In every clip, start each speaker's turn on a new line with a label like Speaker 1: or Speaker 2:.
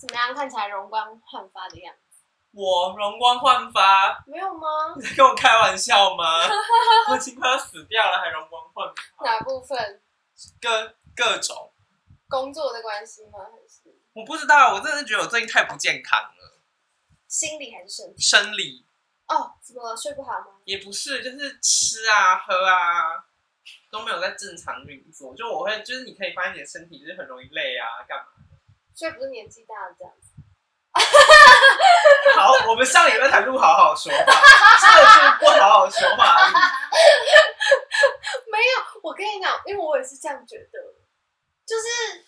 Speaker 1: 怎么样？看起来容光焕发的样子。
Speaker 2: 我容光焕发？
Speaker 1: 没有吗？
Speaker 2: 你在跟我开玩笑吗？我已经快要死掉了，还容光焕发？
Speaker 1: 哪部分？
Speaker 2: 各各种。
Speaker 1: 工作的关系吗？还是？
Speaker 2: 我不知道，我真的是觉得我最近太不健康了。
Speaker 1: 心理还是身体？
Speaker 2: 生理。
Speaker 1: 哦，怎么了？睡不好吗？
Speaker 2: 也不是，就是吃啊喝啊都没有在正常运作。就我会，就是你可以发现你的身体就是很容易累啊，干嘛？
Speaker 1: 所以不是年纪大了这样子。
Speaker 2: 好，我们上礼拜才录好好说话，这个是不好好说话而已。
Speaker 1: 没有，我跟你讲，因为我也是这样觉得，就是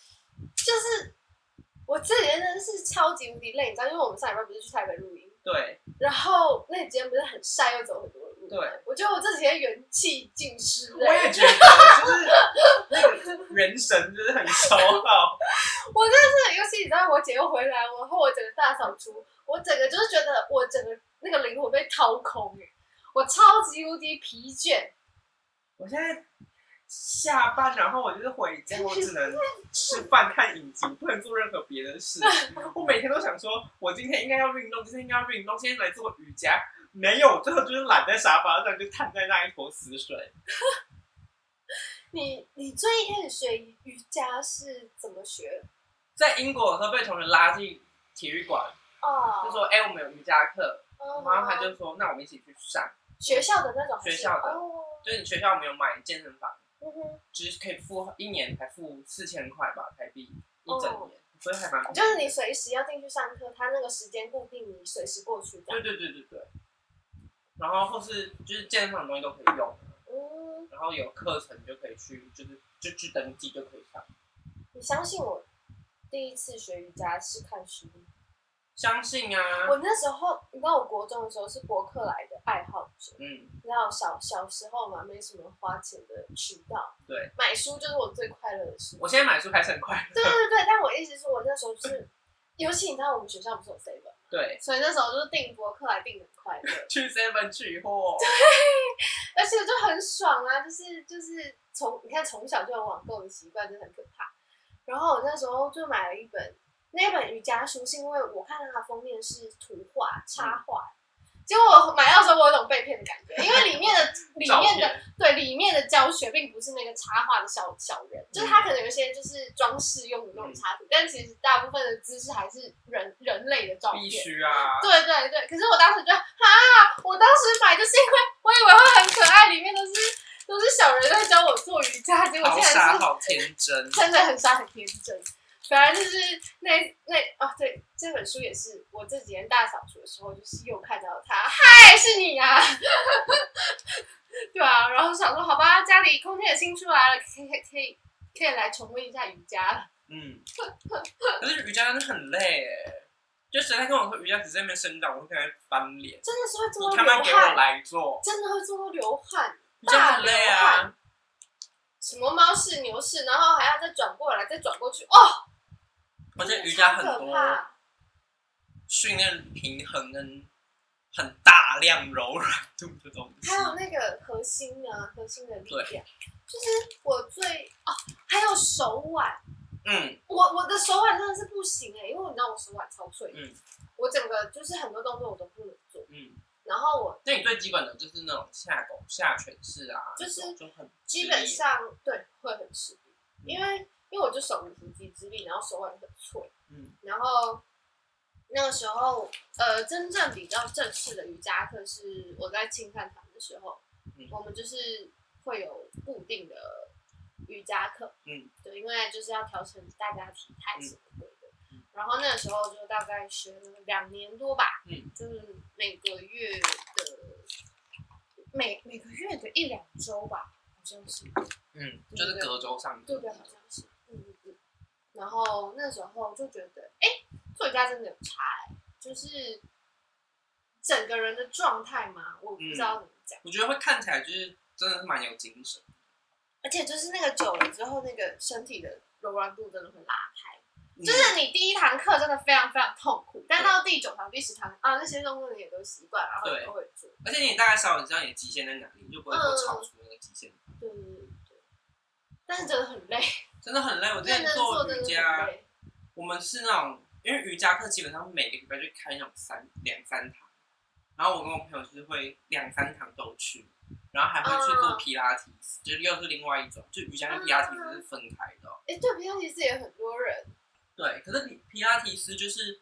Speaker 1: 就是我这几天真的是超级无敌累，你知道，因为我们上礼拜不是去台北录音。
Speaker 2: 对，
Speaker 1: 然后那几天不是很晒，又走很多路。
Speaker 2: 对，
Speaker 1: 我觉得我这几天元气尽失。
Speaker 2: 我也觉得，就是那个元神就是很消耗。
Speaker 1: 我真的是，尤其你知道，我姐又回来，然后我整个大扫除，我整个就是觉得我整个那个灵魂被掏空，我超级无敌疲倦。
Speaker 2: 我现在。下班，然后我就是回家，我只能吃饭、看影集，不能做任何别的事。我每天都想说，我今天应该要运动，今天应该要运动，今天来做瑜伽，没有，最后就是懒在沙发上，就瘫在那一坨死水。
Speaker 1: 你你最一开始学瑜伽是怎么学？
Speaker 2: 在英国的时候被同学拉进体育馆，哦，就说：“哎、欸，我们有瑜伽课。”然后他就说：“那我们一起去上
Speaker 1: 学校的那种
Speaker 2: 学校的，
Speaker 1: 哦、
Speaker 2: 就是你学校没有买健身房。”
Speaker 1: 嗯哼，
Speaker 2: 只是可以付一年才付四千块吧，台币一整年，哦、所以还蛮。
Speaker 1: 就是你随时要进去上课，他那个时间固定，你随时过去。
Speaker 2: 对对对对对。然后或是就是健身房的东西都可以用，嗯。然后有课程就可以去，就是就去登记就可以上。
Speaker 1: 你相信我，第一次学瑜伽是看书。
Speaker 2: 相信啊！
Speaker 1: 我那时候，你知道，我国中的时候是博客来的爱好者。
Speaker 2: 嗯，
Speaker 1: 你知道小小时候嘛，没什么花钱的渠道。
Speaker 2: 对，
Speaker 1: 买书就是我最快乐的事。
Speaker 2: 我现在买书还是很快乐。
Speaker 1: 对对对，但我意思是我那时候就是，尤其你知道，我们学校不是有 seven？
Speaker 2: 对，
Speaker 1: 所以那时候就是订博客来订很快乐。
Speaker 2: 去 seven 取货。
Speaker 1: 对，而且就很爽啊！就是就是从你看从小就有网购的习惯，真的很可怕。然后我那时候就买了一本。那本瑜伽书是因为我看到它封面是图画插画，结果我买到的时候我有种被骗的感觉，因为里面的 里面的对里面的教学并不是那个插画的小小人，就是它可能有一些就是装饰用的那种插图，嗯、但其实大部分的姿势还是人人类的照片。必
Speaker 2: 须啊！
Speaker 1: 对对对，可是我当时就啊，我当时买就是因为我以为会很可爱，里面都是都是小人在教我做瑜伽，结果竟然是
Speaker 2: 好傻好天真，
Speaker 1: 真的很傻很天真。反正就是那那哦，对，这本书也是我这几天大扫除的时候，就是又看到它，嗨，是你呀、啊，对啊，然后想说，好吧，家里空间也新出来了，可以可以可以来重温一下瑜伽了。嗯，
Speaker 2: 可是瑜伽真的很累哎，就谁在跟我说瑜伽只在那边伸展，我会跟他翻脸。
Speaker 1: 真的是会做到流汗。
Speaker 2: 你他妈给我来做，
Speaker 1: 真的会做到流汗，
Speaker 2: 瑜伽很累啊。
Speaker 1: 什么猫式、牛式，然后还要再转过来，再转过去，哦。
Speaker 2: 而且瑜伽很多训练平衡跟很大量柔软度的东西，
Speaker 1: 还有那个核心啊，核心的力量。就是我最哦，还有手腕。嗯，我我的手腕真的是不行哎、欸，因为你知道我手腕超脆。嗯，我整个就是很多动作我都不能做。嗯，然后我
Speaker 2: 那你最基本的就是那种下狗下犬式啊，
Speaker 1: 就是
Speaker 2: 就很
Speaker 1: 基本上对会很吃力，嗯、因为。因为我就手无缚鸡之力，然后手腕很脆，嗯，然后那个时候，呃，真正比较正式的瑜伽课是我在青饭堂的时候，嗯，我们就是会有固定的瑜伽课，嗯，对，因为就是要调成大家体态什么鬼的，嗯，然后那个时候就大概学了两年多吧，嗯，就是每个月的每每个月的一两周吧，好像是，
Speaker 2: 嗯，就是隔周上
Speaker 1: 对，对对，好像是。然后那时候就觉得，哎，做瑜伽真的有差哎，就是整个人的状态嘛，我不知道怎么讲。
Speaker 2: 我觉得会看起来就是真的是蛮有精神，
Speaker 1: 而且就是那个久了之后，那个身体的柔软度真的会拉开。就是你第一堂课真的非常非常痛苦，但到第九堂、第十堂啊，那些动作你也都习惯，然后也都会做。
Speaker 2: 而且你大概稍微知道你的极限在哪里，你就不会说超出那个极限。
Speaker 1: 对对对对，但是真的很累。
Speaker 2: 真的很累，我之前做瑜伽，我们是那种，因为瑜伽课基本上每个礼拜就开那种三两三堂，然后我跟我朋友就是会两三堂都去，然后还会去做皮拉提斯，uh, 就是又是另外一种，就瑜伽跟皮拉提斯是分开的。
Speaker 1: 哎、uh, 欸，对，皮拉提斯也很多人。
Speaker 2: 对，可是皮皮拉提斯就是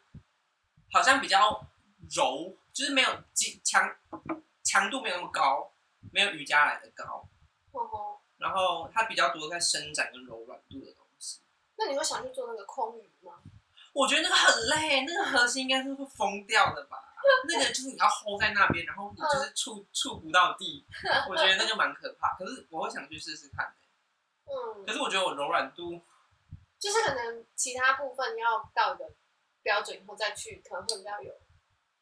Speaker 2: 好像比较柔，就是没有强强度没有那么高，没有瑜伽来的高。哦、uh-huh. 然后它比较多在伸展跟柔软度的东西。
Speaker 1: 那你会想去做那个空余吗？
Speaker 2: 我觉得那个很累，那个核心应该是会疯掉的吧？那个就是你要 hold 在那边，然后你就是触触不到地，我觉得那就蛮可怕。可是我会想去试试看。嗯。可是我觉得我柔软度。
Speaker 1: 就是可能其他部分要到一个标准以后再去，可能会比较有。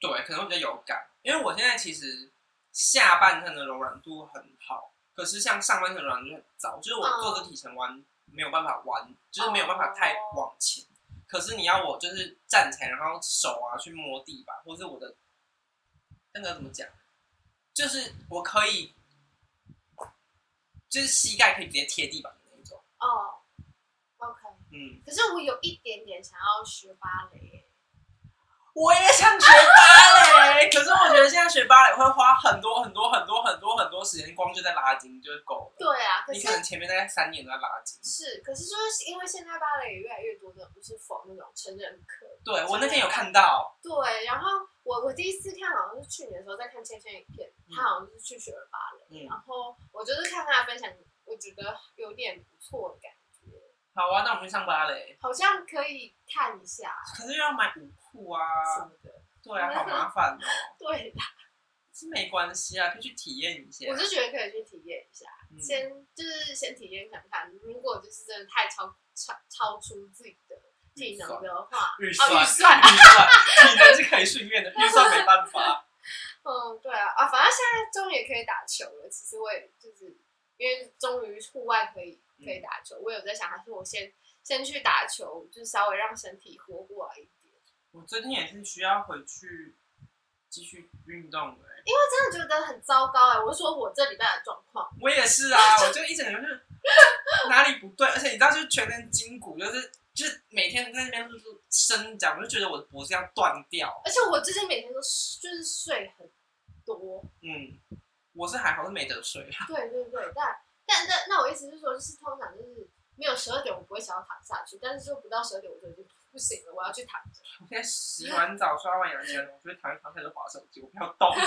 Speaker 2: 对，可能会比较有感，因为我现在其实下半身的柔软度很好，可是像上半身软就很糟，就是我做个体前弯没有办法弯，就是没有办法太往前。可是你要我就是站起来，然后手啊去摸地板，或是我的那个怎么讲，就是我可以，就是膝盖可以直接贴地板的那种。哦，OK，。
Speaker 1: 嗯，可是我有一点点想要学芭蕾，
Speaker 2: 我也想学芭蕾。可是我觉得现在学芭蕾会花很多很多很多很多很多时间，光就在拉筋就够了。
Speaker 1: 对啊，可
Speaker 2: 你可能前面大概三年都在拉筋。
Speaker 1: 是，可是就是因为现在芭蕾也越来越多的不是否那种成人课。
Speaker 2: 对，我那天有看到。
Speaker 1: 对，然后我我第一次看好像是去年的时候在看芊芊影片，他好像是去学了芭蕾，嗯，然后我就是看他的分享，我觉得有点不错的感觉。
Speaker 2: 好啊，那我们去上芭蕾，
Speaker 1: 好像可以看一下，
Speaker 2: 可是又要买舞裤啊什么的，对啊，好麻烦哦。
Speaker 1: 对的，
Speaker 2: 是没关系啊，可以去体验一下。
Speaker 1: 我是觉得可以去体验一下，嗯、先就是先体验看看，如果就是真的太超超超出自己的体能的话，
Speaker 2: 预算预算预算，体能是可以训练的，预算没办法。
Speaker 1: 嗯，对啊，啊，反正现在终于也可以打球了。其实我也就是因为终于户外可以。可以打球，我有在想，还是我先先去打球，就稍微让身体活过来一点。
Speaker 2: 我最近也是需要回去继续运动的，
Speaker 1: 因为真的觉得很糟糕哎。我是说我这礼拜的状况，
Speaker 2: 我也是啊，我就一整天就是 哪里不对，而且你知道，就是全身筋骨，就是就是每天在那边就是伸展，我就觉得我的脖子要断掉。
Speaker 1: 而且我最近每天都就是睡很多，
Speaker 2: 嗯，我是还好是没得睡啊。
Speaker 1: 对对对，但。但那那我意思是说，就是通常就是没有十二点，我不会想要躺下去。但是就不到十二点，我就已经不行了，我要去躺着。
Speaker 2: 我现在洗完澡、刷完牙之后，我就躺一躺，开始滑手机，我不要动。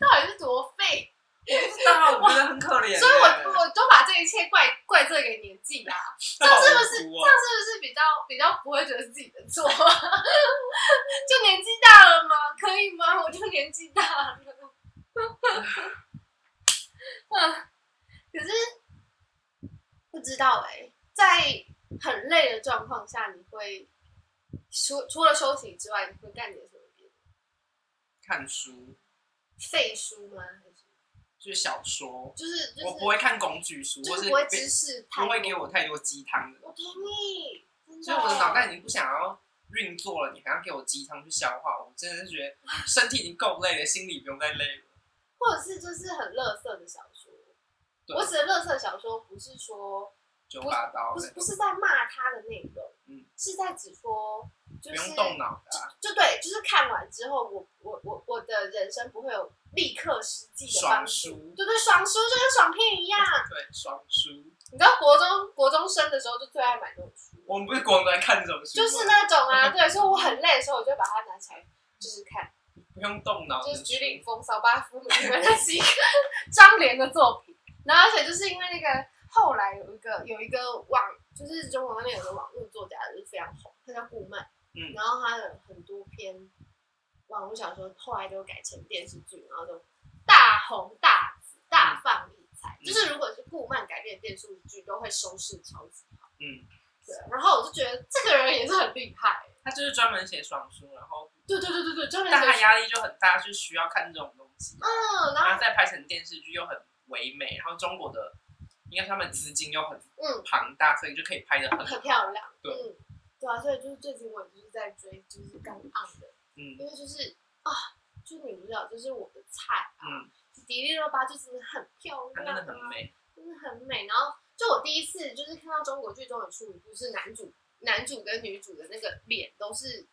Speaker 1: 到底是多废？
Speaker 2: 我不知道，我觉得很可怜。
Speaker 1: 所以我我都把这一切怪怪 这个年纪啦。这是不是？这是不是比较比较不会觉得是自己的错？就年纪大了吗？可以吗？我就年纪大了。嗯，可是不知道哎、欸，在很累的状况下，你会除除了休息之外，你会干点什么别的？
Speaker 2: 看书，
Speaker 1: 废书吗？还是
Speaker 2: 就是小说？
Speaker 1: 就是、就是、
Speaker 2: 我不会看工具书，
Speaker 1: 就是不会知识太，
Speaker 2: 不会给我太多鸡汤的。
Speaker 1: 我同意，
Speaker 2: 所以我的脑袋已经不想要运作了，你还要给我鸡汤去消化，我真的是觉得身体已经够累了，心里不用再累了。
Speaker 1: 或者是就是很乐色的小说，我指的乐色小说不是说
Speaker 2: 九把刀，
Speaker 1: 不是不是在骂他的内容，嗯，是在指说就是
Speaker 2: 不用动脑的，
Speaker 1: 就对，就是看完之后，我我我我的人生不会有立刻实际的帮助，对对，爽书就跟爽片一样，
Speaker 2: 对，爽书。
Speaker 1: 你知道国中国中生的时候就最爱买这种书，
Speaker 2: 我们不是国中在看这种书，
Speaker 1: 就是那种啊，对，所以我很累的时候，我就把它拿起来就是看。
Speaker 2: 不用动脑，
Speaker 1: 就是菊领风骚八夫里面的是一个张连的作品，然后而且就是因为那个后来有一个有一个网，就是中国那边有个网络作家就是非常红，他叫顾漫，嗯，然后他的很多篇网络小说后来都改成电视剧，然后就大红大紫大放异彩，嗯，就是如果是顾漫改编的电视剧都会收视超级好，嗯，对，然后我就觉得这个人也是很厉害。
Speaker 2: 他就是专门写爽书，然后
Speaker 1: 对对对对对，专门。
Speaker 2: 但他压力就很大，就需要看这种东西。
Speaker 1: 嗯，
Speaker 2: 然后再拍成电视剧又很唯美，然后中国的，应该他们资金又很嗯庞大，所以就可以拍的很
Speaker 1: 很漂亮。对，嗯，对啊，所以就是最近我就是在追，就是刚 on 的，嗯，因为就是啊，就是你不知道，就是我的菜啊，嗯，迪丽热巴就真的很漂亮，
Speaker 2: 真的很美，
Speaker 1: 真的很美。然后就我第一次就是看到中国剧中有出一部是男主。男主跟女主的那个脸都是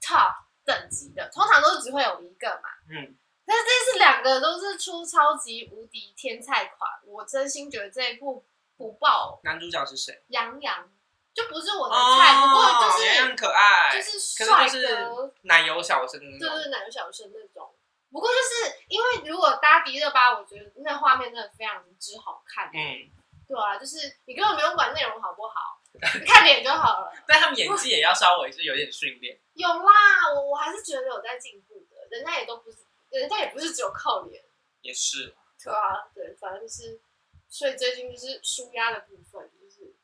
Speaker 1: top 等级的，通常都是只会有一个嘛。嗯。但是这次两个都是出超级无敌天菜款，我真心觉得这一部不爆。
Speaker 2: 男主角是谁？
Speaker 1: 杨洋。就不是我的菜，哦、不过就是
Speaker 2: 很可爱，
Speaker 1: 就是帅
Speaker 2: 哥，奶油小生，
Speaker 1: 对对，奶油小生那种。不过就是因为如果搭迪热巴，我觉得那画面真的非常之好看。嗯，对啊，就是你根本不用管内容好不好，看脸就好了。
Speaker 2: 但他们演技也要稍微是有点训练。
Speaker 1: 有啦，我我还是觉得有在进步的，人家也都不是，人家也不是只有靠脸。
Speaker 2: 也是。
Speaker 1: 对啊，对，反正就是，所以最近就是舒压的部分。
Speaker 2: 就是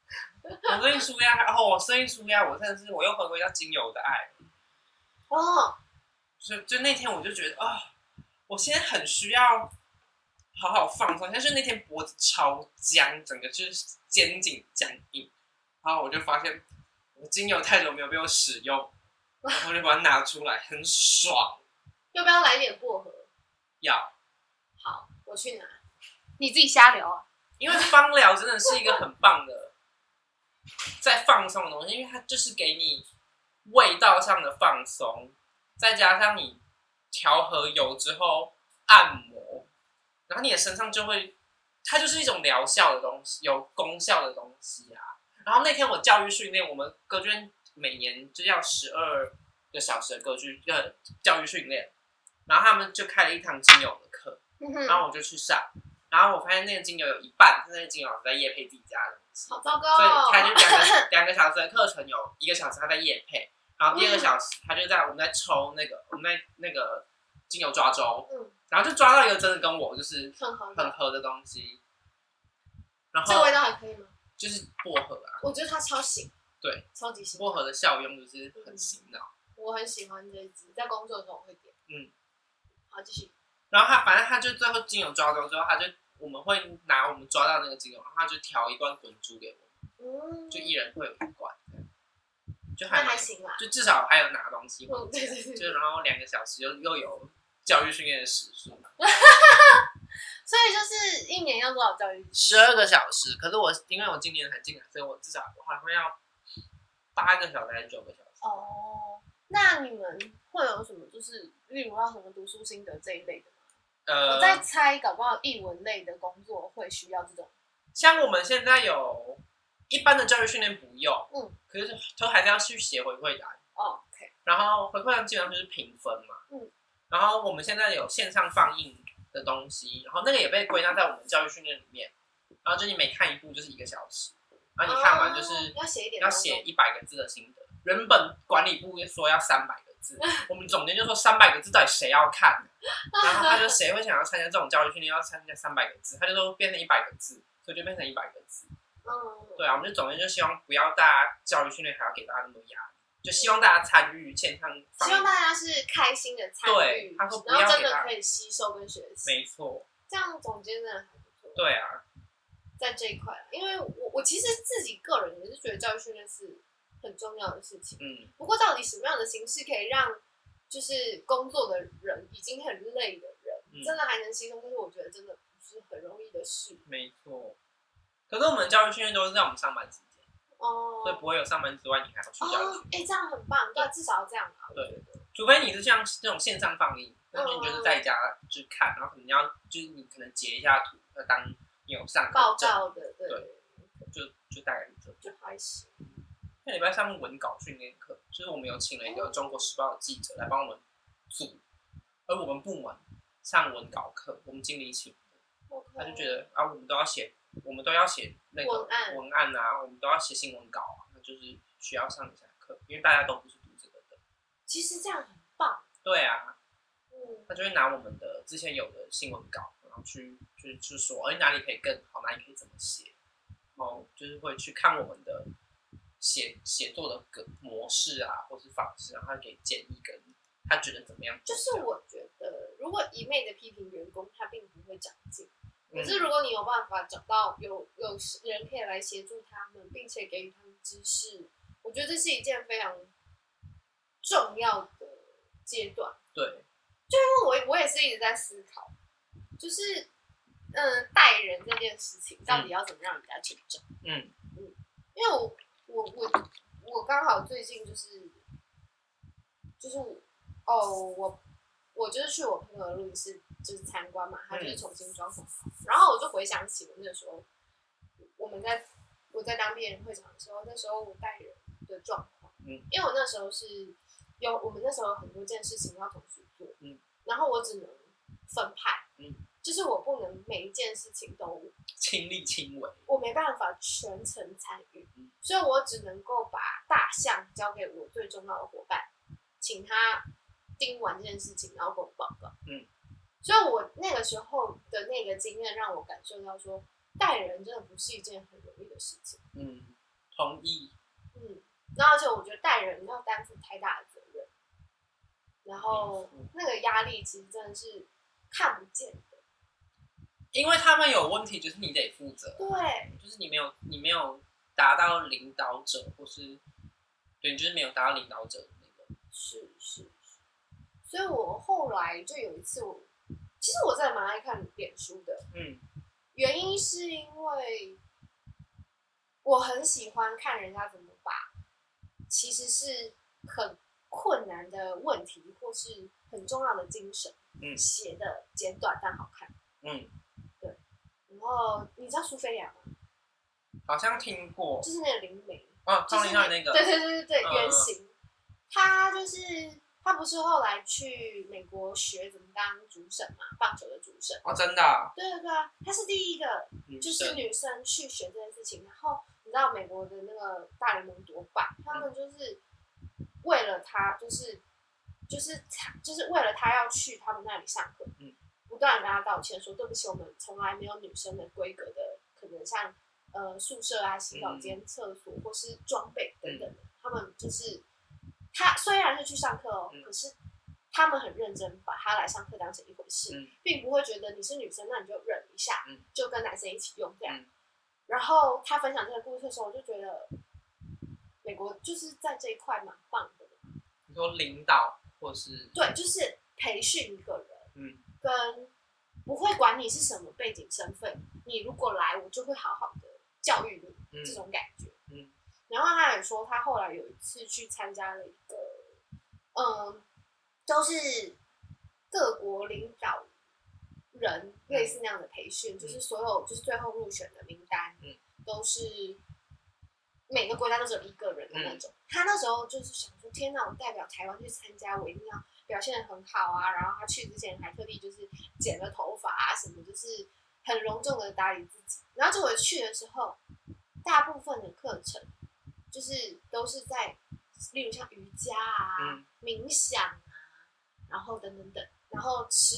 Speaker 2: 我最近舒压，然后我最近舒压，我真的是我又回归到精油的爱。哦，所以就那天我就觉得啊、哦，我现在很需要好好放松。但是那天脖子超僵，整个就是肩颈僵硬，然后我就发现我精油太久没有被我使用，然后我就把它拿出来，很爽。
Speaker 1: 要不要来点薄荷？
Speaker 2: 要。
Speaker 1: 好，我去拿。你自己瞎聊啊。
Speaker 2: 因为芳疗真的是一个很棒的。在放松的东西，因为它就是给你味道上的放松，再加上你调和油之后按摩，然后你的身上就会，它就是一种疗效的东西，有功效的东西啊。然后那天我教育训练，我们歌剧院每年就要十二个小时的歌剧呃教育训练，然后他们就开了一堂精油的课，然后我就去上，然后我发现那个精油有一半是那个精油在夜配自己家的东西。
Speaker 1: 好糟糕哦！
Speaker 2: 所以他就两个 两个小时的课程，有一个小时他在夜配，然后第二个小时他就在我们在抽那个我们在那个精油抓周，嗯，然后就抓到一个真的跟我就是很合很合的东西。然后
Speaker 1: 这个味道还可以吗？
Speaker 2: 就是薄荷啊，
Speaker 1: 我觉得它超醒，
Speaker 2: 对，
Speaker 1: 超级醒。
Speaker 2: 薄荷的效用就是很醒脑，
Speaker 1: 我很喜欢这一支，在工作的时候我会点。嗯，好继续。
Speaker 2: 然后他反正他就最后精油抓到之后，他就。我们会拿我们抓到那个精油，然后他就调一罐滚珠给我们，就一人会有一罐，就还
Speaker 1: 还行啦，
Speaker 2: 就至少还有拿东西，就然后两个小时又又有教育训练的时数，
Speaker 1: 所以就是一年要多少教育？
Speaker 2: 十二个小时，可是我因为我今年才进来，所以我至少我还会要八个小时还是九个小时？
Speaker 1: 哦，那你们会有什么就是例如要什么读书心得这一类的吗？呃，我在猜，搞不好译文类的工作会需要这种。
Speaker 2: 像我们现在有一般的教育训练不用，嗯，可是都还是要去写回馈单。
Speaker 1: 哦，OK。
Speaker 2: 然后回馈单基本上就是评分嘛，嗯。然后我们现在有线上放映的东西，然后那个也被归纳在我们教育训练里面。然后就你每看一部就是一个小时，然后你看完就是
Speaker 1: 要写一点，
Speaker 2: 要写一百个字的心得。原本管理部说要三百个字，我们总监就说三百个字到底谁要看？然后他就谁会想要参加这种教育训练，要参加三百个字，他就说变成一百个字，所以就变成一百个字。嗯，对啊，我们就总监就希望不要大家教育训练还要给大家那么多压力，就希望大家参与健康，
Speaker 1: 希望大家是开心的参与，然后真的可以吸收跟学习。
Speaker 2: 没错，
Speaker 1: 这样总结真的还不错。
Speaker 2: 对啊，
Speaker 1: 在这一块，因为我我其实自己个人也是觉得教育训练是。很重要的事情，嗯，不过到底什么样的形式可以让就是工作的人已经很累的人，嗯、真的还能吸收？但是我觉得真的不是很容易的事。
Speaker 2: 没错，可是我们教育训练都是在我们上班时间哦，所以不会有上班之外你还要去教育。
Speaker 1: 哎、这样很棒，对，至少要这样啊。
Speaker 2: 对，除非你是像这种线上放映，那你就是在家去看，然后可能要就是你可能截一下图，要当你有上
Speaker 1: 报告的，对，对
Speaker 2: 就就大概就
Speaker 1: 就还行。
Speaker 2: 那礼拜上文稿训练课，就是我们有请了一个《中国时报》的记者来帮我们组，而我们部门上文稿课，我们经理请，他就觉得啊，我们都要写，我们都要写那个文案啊，我们都要写新闻稿啊，那就是需要上一下课，因为大家都不是读这个的。
Speaker 1: 其实这样很棒。
Speaker 2: 对啊，嗯，他就会拿我们的之前有的新闻稿，然后去去去说，哎，哪里可以更好，哪里可以怎么写，然后就是会去看我们的。写写作的个模式啊，或是方式，然后他给建议跟他觉得怎么样？
Speaker 1: 就是我觉得，如果一昧的批评员工，他并不会长进。可是如果你有办法找到有有人可以来协助他们，并且给予他们知识，我觉得这是一件非常重要的阶段。
Speaker 2: 对，
Speaker 1: 就因为我我也是一直在思考，就是嗯，带人这件事情到底要怎么让人家成长？嗯嗯，因为我。我我我我刚好最近就是就是哦，我我就是去我朋友的录音室就是参观嘛，他就是重新装潢，嗯、然后我就回想起我那个时候我们在我在当辩论会长的时候，那时候我带人的状况，嗯，因为我那时候是有我们那时候有很多件事情要同时做，嗯，然后我只能分派，嗯。就是我不能每一件事情都
Speaker 2: 亲力亲为，
Speaker 1: 我没办法全程参与，所以我只能够把大象交给我最重要的伙伴，请他盯完这件事情，然后跟我报告。嗯，所以我那个时候的那个经验让我感受到说，带人真的不是一件很容易的事情。
Speaker 2: 嗯，同意。
Speaker 1: 嗯，然后而且我觉得带人要担负太大的责任，然后那个压力其实真的是看不见的。
Speaker 2: 因为他们有问题，就是你得负责。
Speaker 1: 对，
Speaker 2: 就是你没有，你没有达到领导者，或是对，你就是没有达到领导者的那个。
Speaker 1: 是是是，所以我后来就有一次我，我其实我真的蛮爱看脸书的。嗯，原因是因为我很喜欢看人家怎么把其实是很困难的问题，或是很重要的精神，嗯，写的简短但好看。嗯。然后你知道苏菲亚吗？
Speaker 2: 好像听过，
Speaker 1: 就是那个灵媒
Speaker 2: 哦，就是那个，
Speaker 1: 对对对对对，原型。他就是他，不是后来去美国学怎么当主审嘛，棒球的主审
Speaker 2: 哦，真的？
Speaker 1: 对对对啊，他是第一个，就是女生去学这件事情。然后你知道美国的那个大联盟多棒，他们就是为了他，就是就是就是为了他要去他们那里上课。嗯。不断跟他道歉，说对不起，我们从来没有女生的规格的，可能像呃宿舍啊、洗澡间、厕所或是装备等等的。他们就是他虽然是去上课哦，可是他们很认真，把他来上课当成一回事，并不会觉得你是女生，那你就忍一下，就跟男生一起用这样。然后他分享这个故事的时候，我就觉得美国就是在这一块蛮棒的。
Speaker 2: 你说领导或是
Speaker 1: 对，就是培训一个人，嗯。跟不会管你是什么背景身份，你如果来，我就会好好的教育你，嗯、这种感觉。嗯，然后他也说，他后来有一次去参加了一个，嗯，都是各国领导人类似那样的培训，嗯、就是所有就是最后入选的名单，嗯、都是每个国家都只有一个人的那种。嗯、他那时候就是想说，天哪，我代表台湾去参加，我一定要。表现的很好啊，然后他去之前还特地就是剪了头发啊，什么就是很隆重的打理自己。然后结果去的时候，大部分的课程就是都是在，例如像瑜伽啊、嗯、冥想啊，然后等等等，然后吃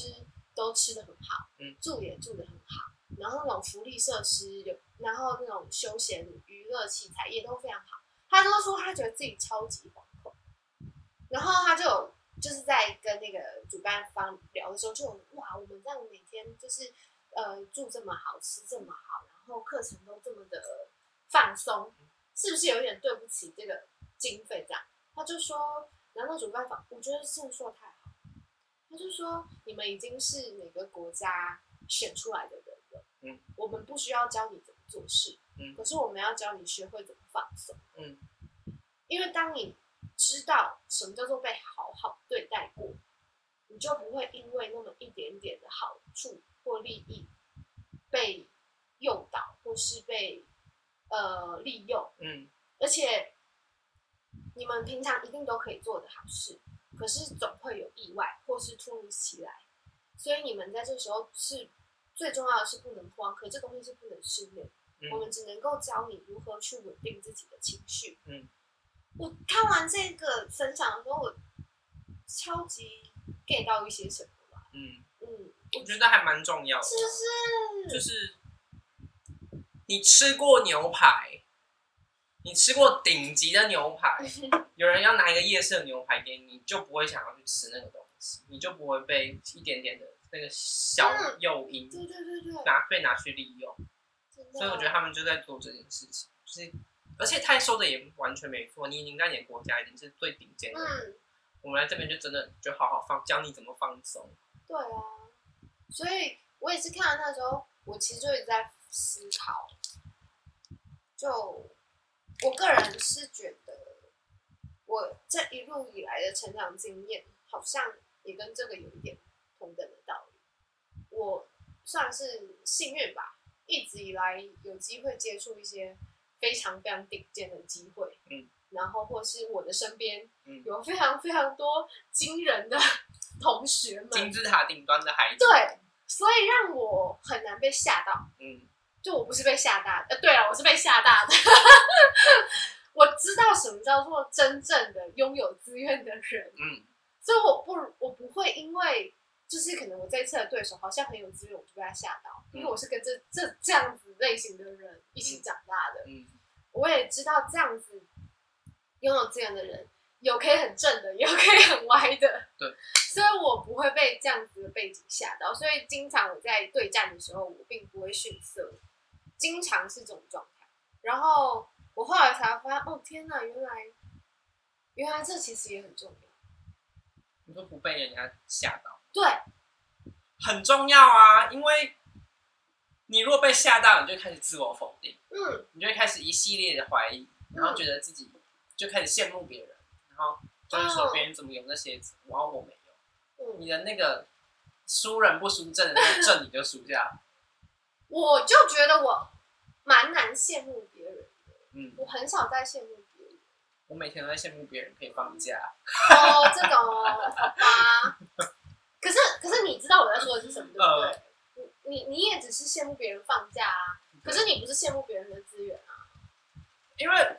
Speaker 1: 都吃的很好，嗯、住也住的很好，然后那种福利设施有，然后那种休闲娱乐器材也都非常好。他都说他觉得自己超级惶恐，然后他就。就是在跟那个主办方聊的时候，就哇，我们这样每天就是呃住这么好，吃这么好，然后课程都这么的放松，是不是有点对不起这个经费？这样，他就说，然后主办方，我觉得这样说太好，他就说，你们已经是哪个国家选出来的人了，嗯，我们不需要教你怎么做事，嗯，可是我们要教你学会怎么放松，嗯，因为当你。知道什么叫做被好好对待过，你就不会因为那么一点点的好处或利益被诱导，或是被呃利用。嗯，而且你们平常一定都可以做的好事，可是总会有意外或是突如其来，所以你们在这时候是最重要的是不能慌，可这东西是不能训练。嗯，我们只能够教你如何去稳定自己的情绪。嗯。我看完这个分享的时候，我超级 get 到一些什么吧。嗯
Speaker 2: 嗯，我觉得还蛮重要的。
Speaker 1: 是不是？
Speaker 2: 就是你吃过牛排，你吃过顶级的牛排，有人要拿一个夜市的牛排给你，你就不会想要去吃那个东西，你就不会被一点点的那个小诱因，对对对对，拿被拿去利用。所以我觉得他们就在做这件事情，就是。而且他说的也完全没错，你你那点国家已经是最顶尖的，嗯、我们来这边就真的就好好放，教你怎么放松。
Speaker 1: 对啊，所以我也是看了那时候，我其实就一直在思考，就我个人是觉得，我这一路以来的成长经验，好像也跟这个有一点同等的道理。我算是幸运吧，一直以来有机会接触一些非常非常顶尖的机会，
Speaker 2: 嗯，
Speaker 1: 然后或是我的身边，有非常非常多惊人的同学们，
Speaker 2: 金字塔顶端的孩子，
Speaker 1: 对，所以让我很难被吓到，
Speaker 2: 嗯，
Speaker 1: 就我不是被吓大的，呃，对了，我是被吓大的。我知道什么叫做真正的拥有资源的人，
Speaker 2: 嗯，
Speaker 1: 所以我不我不会因为就是可能我这一次的对手好像很有资源，我就被他吓到，因为我是跟这这这样子类型的人一起长大的，
Speaker 2: 嗯，
Speaker 1: 我也知道这样子拥有资源的人有可以很正的，有可以很歪的，
Speaker 2: 对，
Speaker 1: 所以我不会被这样子的背景吓到，所以经常我在对战的时候，我并不会逊色，经常是这种状态，然后。我后来才发现，哦天哪，原来，原来这其实也很重要。
Speaker 2: 你说不被人家吓到，
Speaker 1: 对，
Speaker 2: 很重要啊，因为你如果被吓到，你就开始自我否定，
Speaker 1: 嗯，
Speaker 2: 你就会开始一系列的怀疑，然后觉得自己就开始羡慕别人，然后就是说别人怎么有那些，然后我没有，
Speaker 1: 嗯，
Speaker 2: 你的那个输人不输阵的那个阵你就输下了。
Speaker 1: 我就觉得我蛮难羡慕别人的。
Speaker 2: 嗯，
Speaker 1: 我很少在羡慕别人。
Speaker 2: 我每天都在羡慕别人可以放假。
Speaker 1: 哦，这种哦，好吧。可是，可是你知道我在说的是什么，对不对？你你你也只是羡慕别人放假啊，可是你不是羡慕别人的资源啊。
Speaker 2: 因为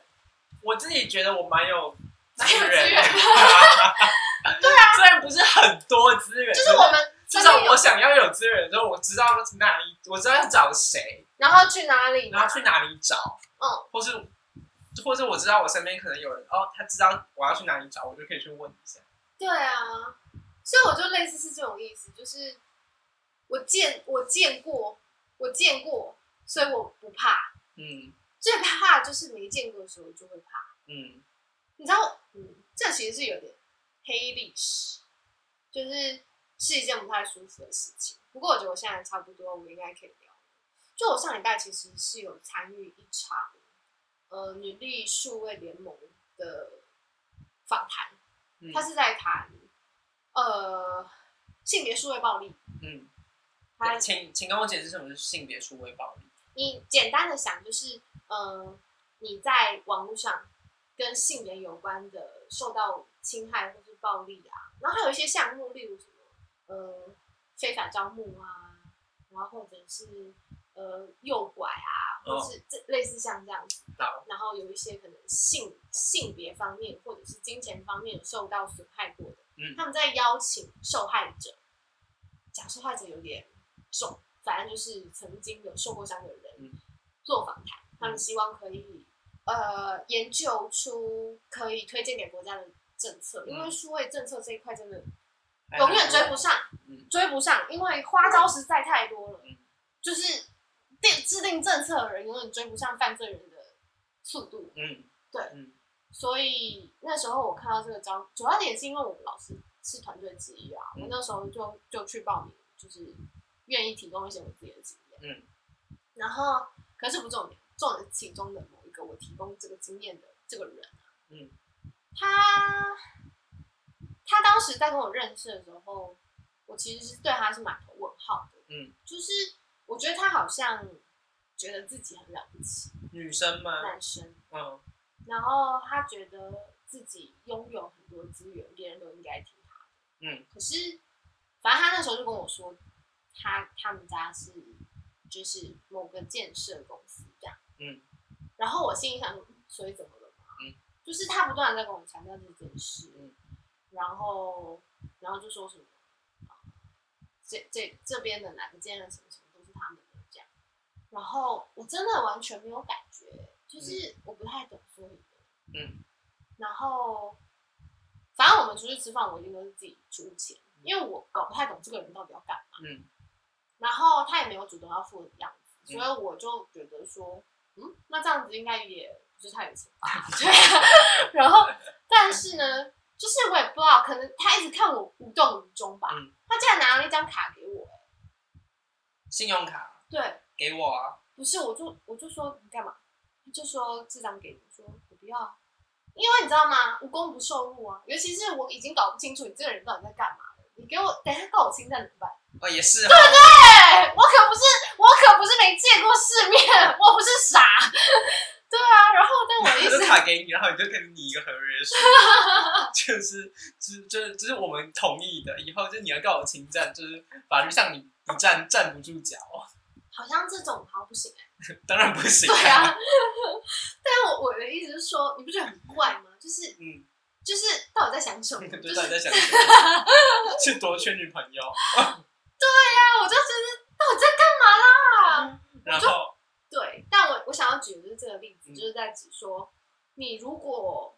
Speaker 2: 我自己觉得我蛮有资源 对啊，虽然不是很多资源，
Speaker 1: 就是我们
Speaker 2: 至少我想要有资源的时候，我知道哪里，我知道要找谁，
Speaker 1: 然后去哪里，
Speaker 2: 然后去哪里找。嗯，或是，或是我知道我身边可能有人哦，他知道我要去哪里找，我就可以去问一下。
Speaker 1: 对啊，所以我就类似是这种意思，就是我见我见过，我见过，所以我不怕。
Speaker 2: 嗯，
Speaker 1: 最怕就是没见过的时候就会怕。
Speaker 2: 嗯，
Speaker 1: 你知道，嗯，这其实是有点黑历史，就是是一件不太舒服的事情。不过我觉得我现在差不多，我应该可以聊。就我上礼拜其实是有参与一场，呃，女力数位联盟的访谈，嗯、他是在谈，呃，性别数位暴力。嗯，他
Speaker 2: 请请跟我解释什么是性别数位暴力。
Speaker 1: 你简单的想就是，呃，你在网络上跟性别有关的受到侵害或是暴力啊，然后还有一些项目，例如什么，呃，非法招募啊，然后或者是。呃，诱拐啊，或是这类似像这样子，
Speaker 2: 哦、
Speaker 1: 然后有一些可能性性别方面或者是金钱方面受到损害过的，嗯，他们在邀请受害者，讲受害者有点重，反正就是曾经有受过伤的人做访谈，嗯、他们希望可以呃研究出可以推荐给国家的政策，嗯、因为数位政策这一块真的永远追不上，嗯、追不上，因为花招实在太多了，嗯、就是。定制定政策的人永远追不上犯罪人的速度。嗯，对，嗯，所以那时候我看到这个招，主要点是因为我们老师是团队之一啊，嗯、我那时候就就去报名，就是愿意提供一些我自己的经验。嗯，然后可是不重点，重点其中的某一个我提供这个经验的这个人，嗯，他他当时在跟我认识的时候，我其实是对他是满头问号的。嗯，就是。我觉得他好像觉得自己很了不起，
Speaker 2: 女生吗？
Speaker 1: 男生，
Speaker 2: 嗯，
Speaker 1: 然后他觉得自己拥有很多资源，别人都应该听他的，嗯。可是，反正他那时候就跟我说，他他们家是就是某个建设公司这样，嗯。然后我心里想，所以怎么了嘛？嗯，就是他不断在跟我强调这件事，嗯。然后，然后就说什么，这这这边的哪个建了什么什么都是。他们的这样，然后我真的完全没有感觉，就是我不太懂所以的，嗯，然后反正我们出去吃饭，我一定都是自己出钱，因为我搞不太懂这个人到底要干嘛，嗯，然后他也没有主动要付的样子，所以我就觉得说，嗯，那这样子应该也不是太有钱吧 对啊，然后但是呢，就是我也不知道，可能他一直看我无动于衷吧，他竟然拿了一张卡给我。
Speaker 2: 信用卡，
Speaker 1: 对，
Speaker 2: 给我啊！
Speaker 1: 不是，我就我就说你干嘛？就说这张给你，说我不要。因为你知道吗？无功不受禄啊，尤其是我已经搞不清楚你这个人到底在干嘛了。你给我等一下告我侵占怎么办？
Speaker 2: 哦，也是，
Speaker 1: 对不对？我可不是，我可不是没见过世面，我不是傻。对啊，然后但我意思，
Speaker 2: 卡给你，然后你就跟你一个合约书，就是，就是，就是，就是我们同意的，以后就是你要告我侵占，就是法律上你不站站不住脚。
Speaker 1: 好像这种好不行哎、欸，
Speaker 2: 当然不行、啊。
Speaker 1: 对啊，但我我的意思是说，你不觉得很怪吗？就是嗯，就是到底在想什么？
Speaker 2: 就是到底在想什么？是多缺女朋友？
Speaker 1: 对呀、啊，我就觉得到底在干嘛啦？
Speaker 2: 然后
Speaker 1: 对，但我我想要举的就是这个例子，嗯、就是在指说，你如果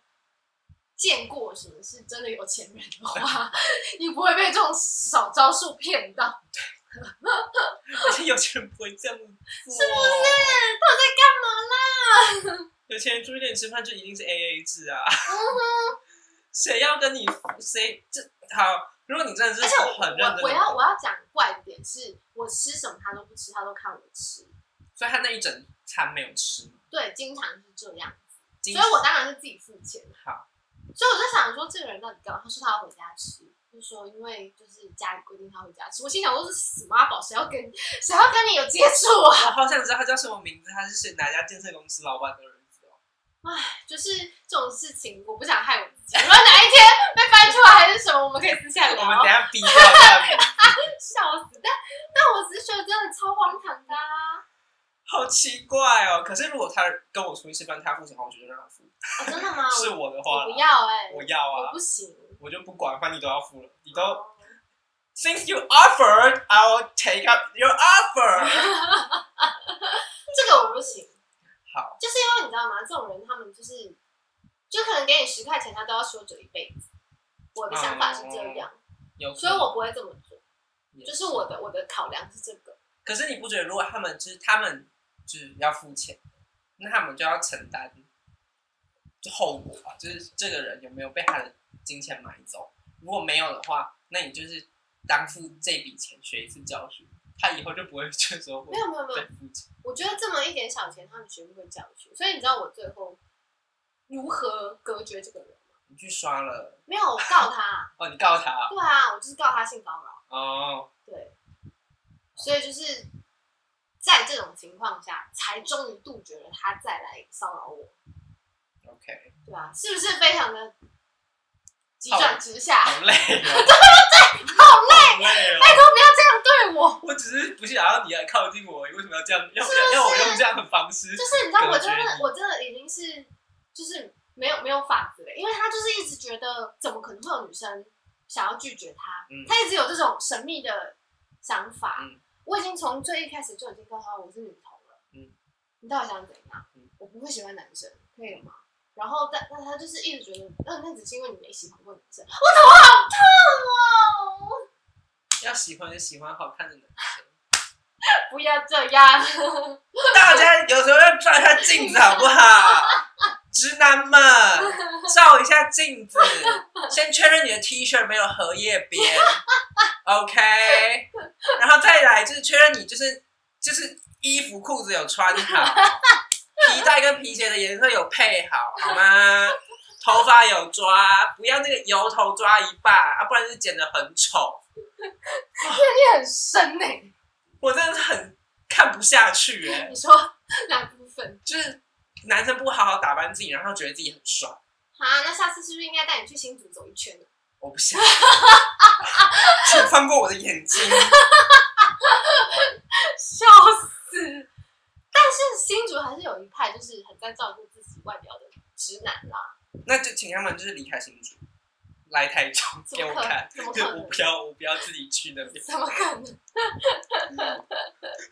Speaker 1: 见过什么是真的有钱人的话，你不会被这种小招数骗到。
Speaker 2: 而且有钱人不会这样做，是
Speaker 1: 不是？他在干嘛啦？
Speaker 2: 有钱人出去跟你吃饭就一定是 A A 制啊！谁、嗯、要跟你谁这好？如果你真的是很认真，
Speaker 1: 我要我要讲怪的点是，我吃什么他都不吃，他都看我吃，
Speaker 2: 所以他那一整餐没有吃吗？
Speaker 1: 对，经常是这样子，所以我当然是自己付钱。好，所以我在想说，这个人到底干嘛？他说他要回家吃。就是说，因为就是家里规定他回家吃，我心想我是死妈宝，谁要跟谁要跟你有接触啊？
Speaker 2: 我好想知道他叫什么名字，他是谁哪家建设公司老板的儿子哦？
Speaker 1: 哎，就是这种事情，我不想害我自己。如果哪一天被翻出来还是什么，我们可以私下聊。
Speaker 2: 我们等下逼掉他。
Speaker 1: 笑死！但但我只是觉得真的超荒唐的啊。
Speaker 2: 好奇怪哦！可是如果他跟我出去吃饭，他付钱的话，我觉得让他付。
Speaker 1: 哦，真的吗？
Speaker 2: 是我的话，
Speaker 1: 我不要哎、欸，
Speaker 2: 我要啊，
Speaker 1: 我不行。
Speaker 2: 我就不管，反正你都要付了，你都。Since you offered, I will take up your offer。
Speaker 1: 这个我不行。
Speaker 2: 好。
Speaker 1: 就是因为你知道吗？这种人他们就是，就可能给你十块钱，他都要说嘴一辈子。我的想法是这样，
Speaker 2: 有，
Speaker 1: 所以我不会这么做。就是我的我的考量是这个。
Speaker 2: 可是你不觉得，如果他们就是他们就是要付钱，那他们就要承担后果啊？就是这个人有没有被他的。金钱买走，如果没有的话，那你就是当付这笔钱学一次教训，他以后就不会去说
Speaker 1: 没有没有没有。我觉得这么一点小钱，他们学不会教训。所以你知道我最后如何隔绝这个人吗？
Speaker 2: 你去刷了？
Speaker 1: 没有，我告他。
Speaker 2: 哦，你告他？
Speaker 1: 对啊，我就是告他性骚扰。
Speaker 2: 哦，
Speaker 1: 对。所以就是在这种情况下，才终于杜绝了他再来骚扰我。
Speaker 2: OK。
Speaker 1: 对啊，是不是非常的？急转直下，
Speaker 2: 好累哦！对对
Speaker 1: 对，好累，拜托不要这样对我。
Speaker 2: 我只是不是想要你来靠近我，你为什么要这样？要要我用这样的方式？
Speaker 1: 就是你知道，我真的，我真的已经是，就是没有没有法子了，因为他就是一直觉得，怎么可能会有女生想要拒绝他？他一直有这种神秘的想法。我已经从最一开始就已经告诉他我是女同了。嗯，你到底想怎样？我不会喜欢男生，可以吗？然后，但但他就是一直觉得，那那只是因为你没喜欢过男生。我头好痛哦！
Speaker 2: 要喜欢就喜欢好看的男生，
Speaker 1: 不要这样。
Speaker 2: 大家有时候要照一下镜子好不好？直男们，照一下镜子，先确认你的 T 恤没有荷叶边，OK？然后再来就是确认你就是就是衣服裤子有穿好。皮带跟皮鞋的颜色有配好，好吗？头发有抓，不要那个油头抓一半啊，不然就剪得很丑。
Speaker 1: 怨念很深呢、欸，
Speaker 2: 我真的是很看不下去哎、欸。
Speaker 1: 你说哪部分？
Speaker 2: 就是男生不好好打扮自己，然后觉得自己很帅。
Speaker 1: 啊，那下次是不是应该带你去新竹走一圈呢？
Speaker 2: 我不想，请放过我的眼睛。
Speaker 1: 笑死。但是新竹还是有一派，就是很在照顾自己外表的直男啦。
Speaker 2: 那就请他们就是离开新竹，来台中给我看。对我不要，我不要自己去那边。
Speaker 1: 怎么可能？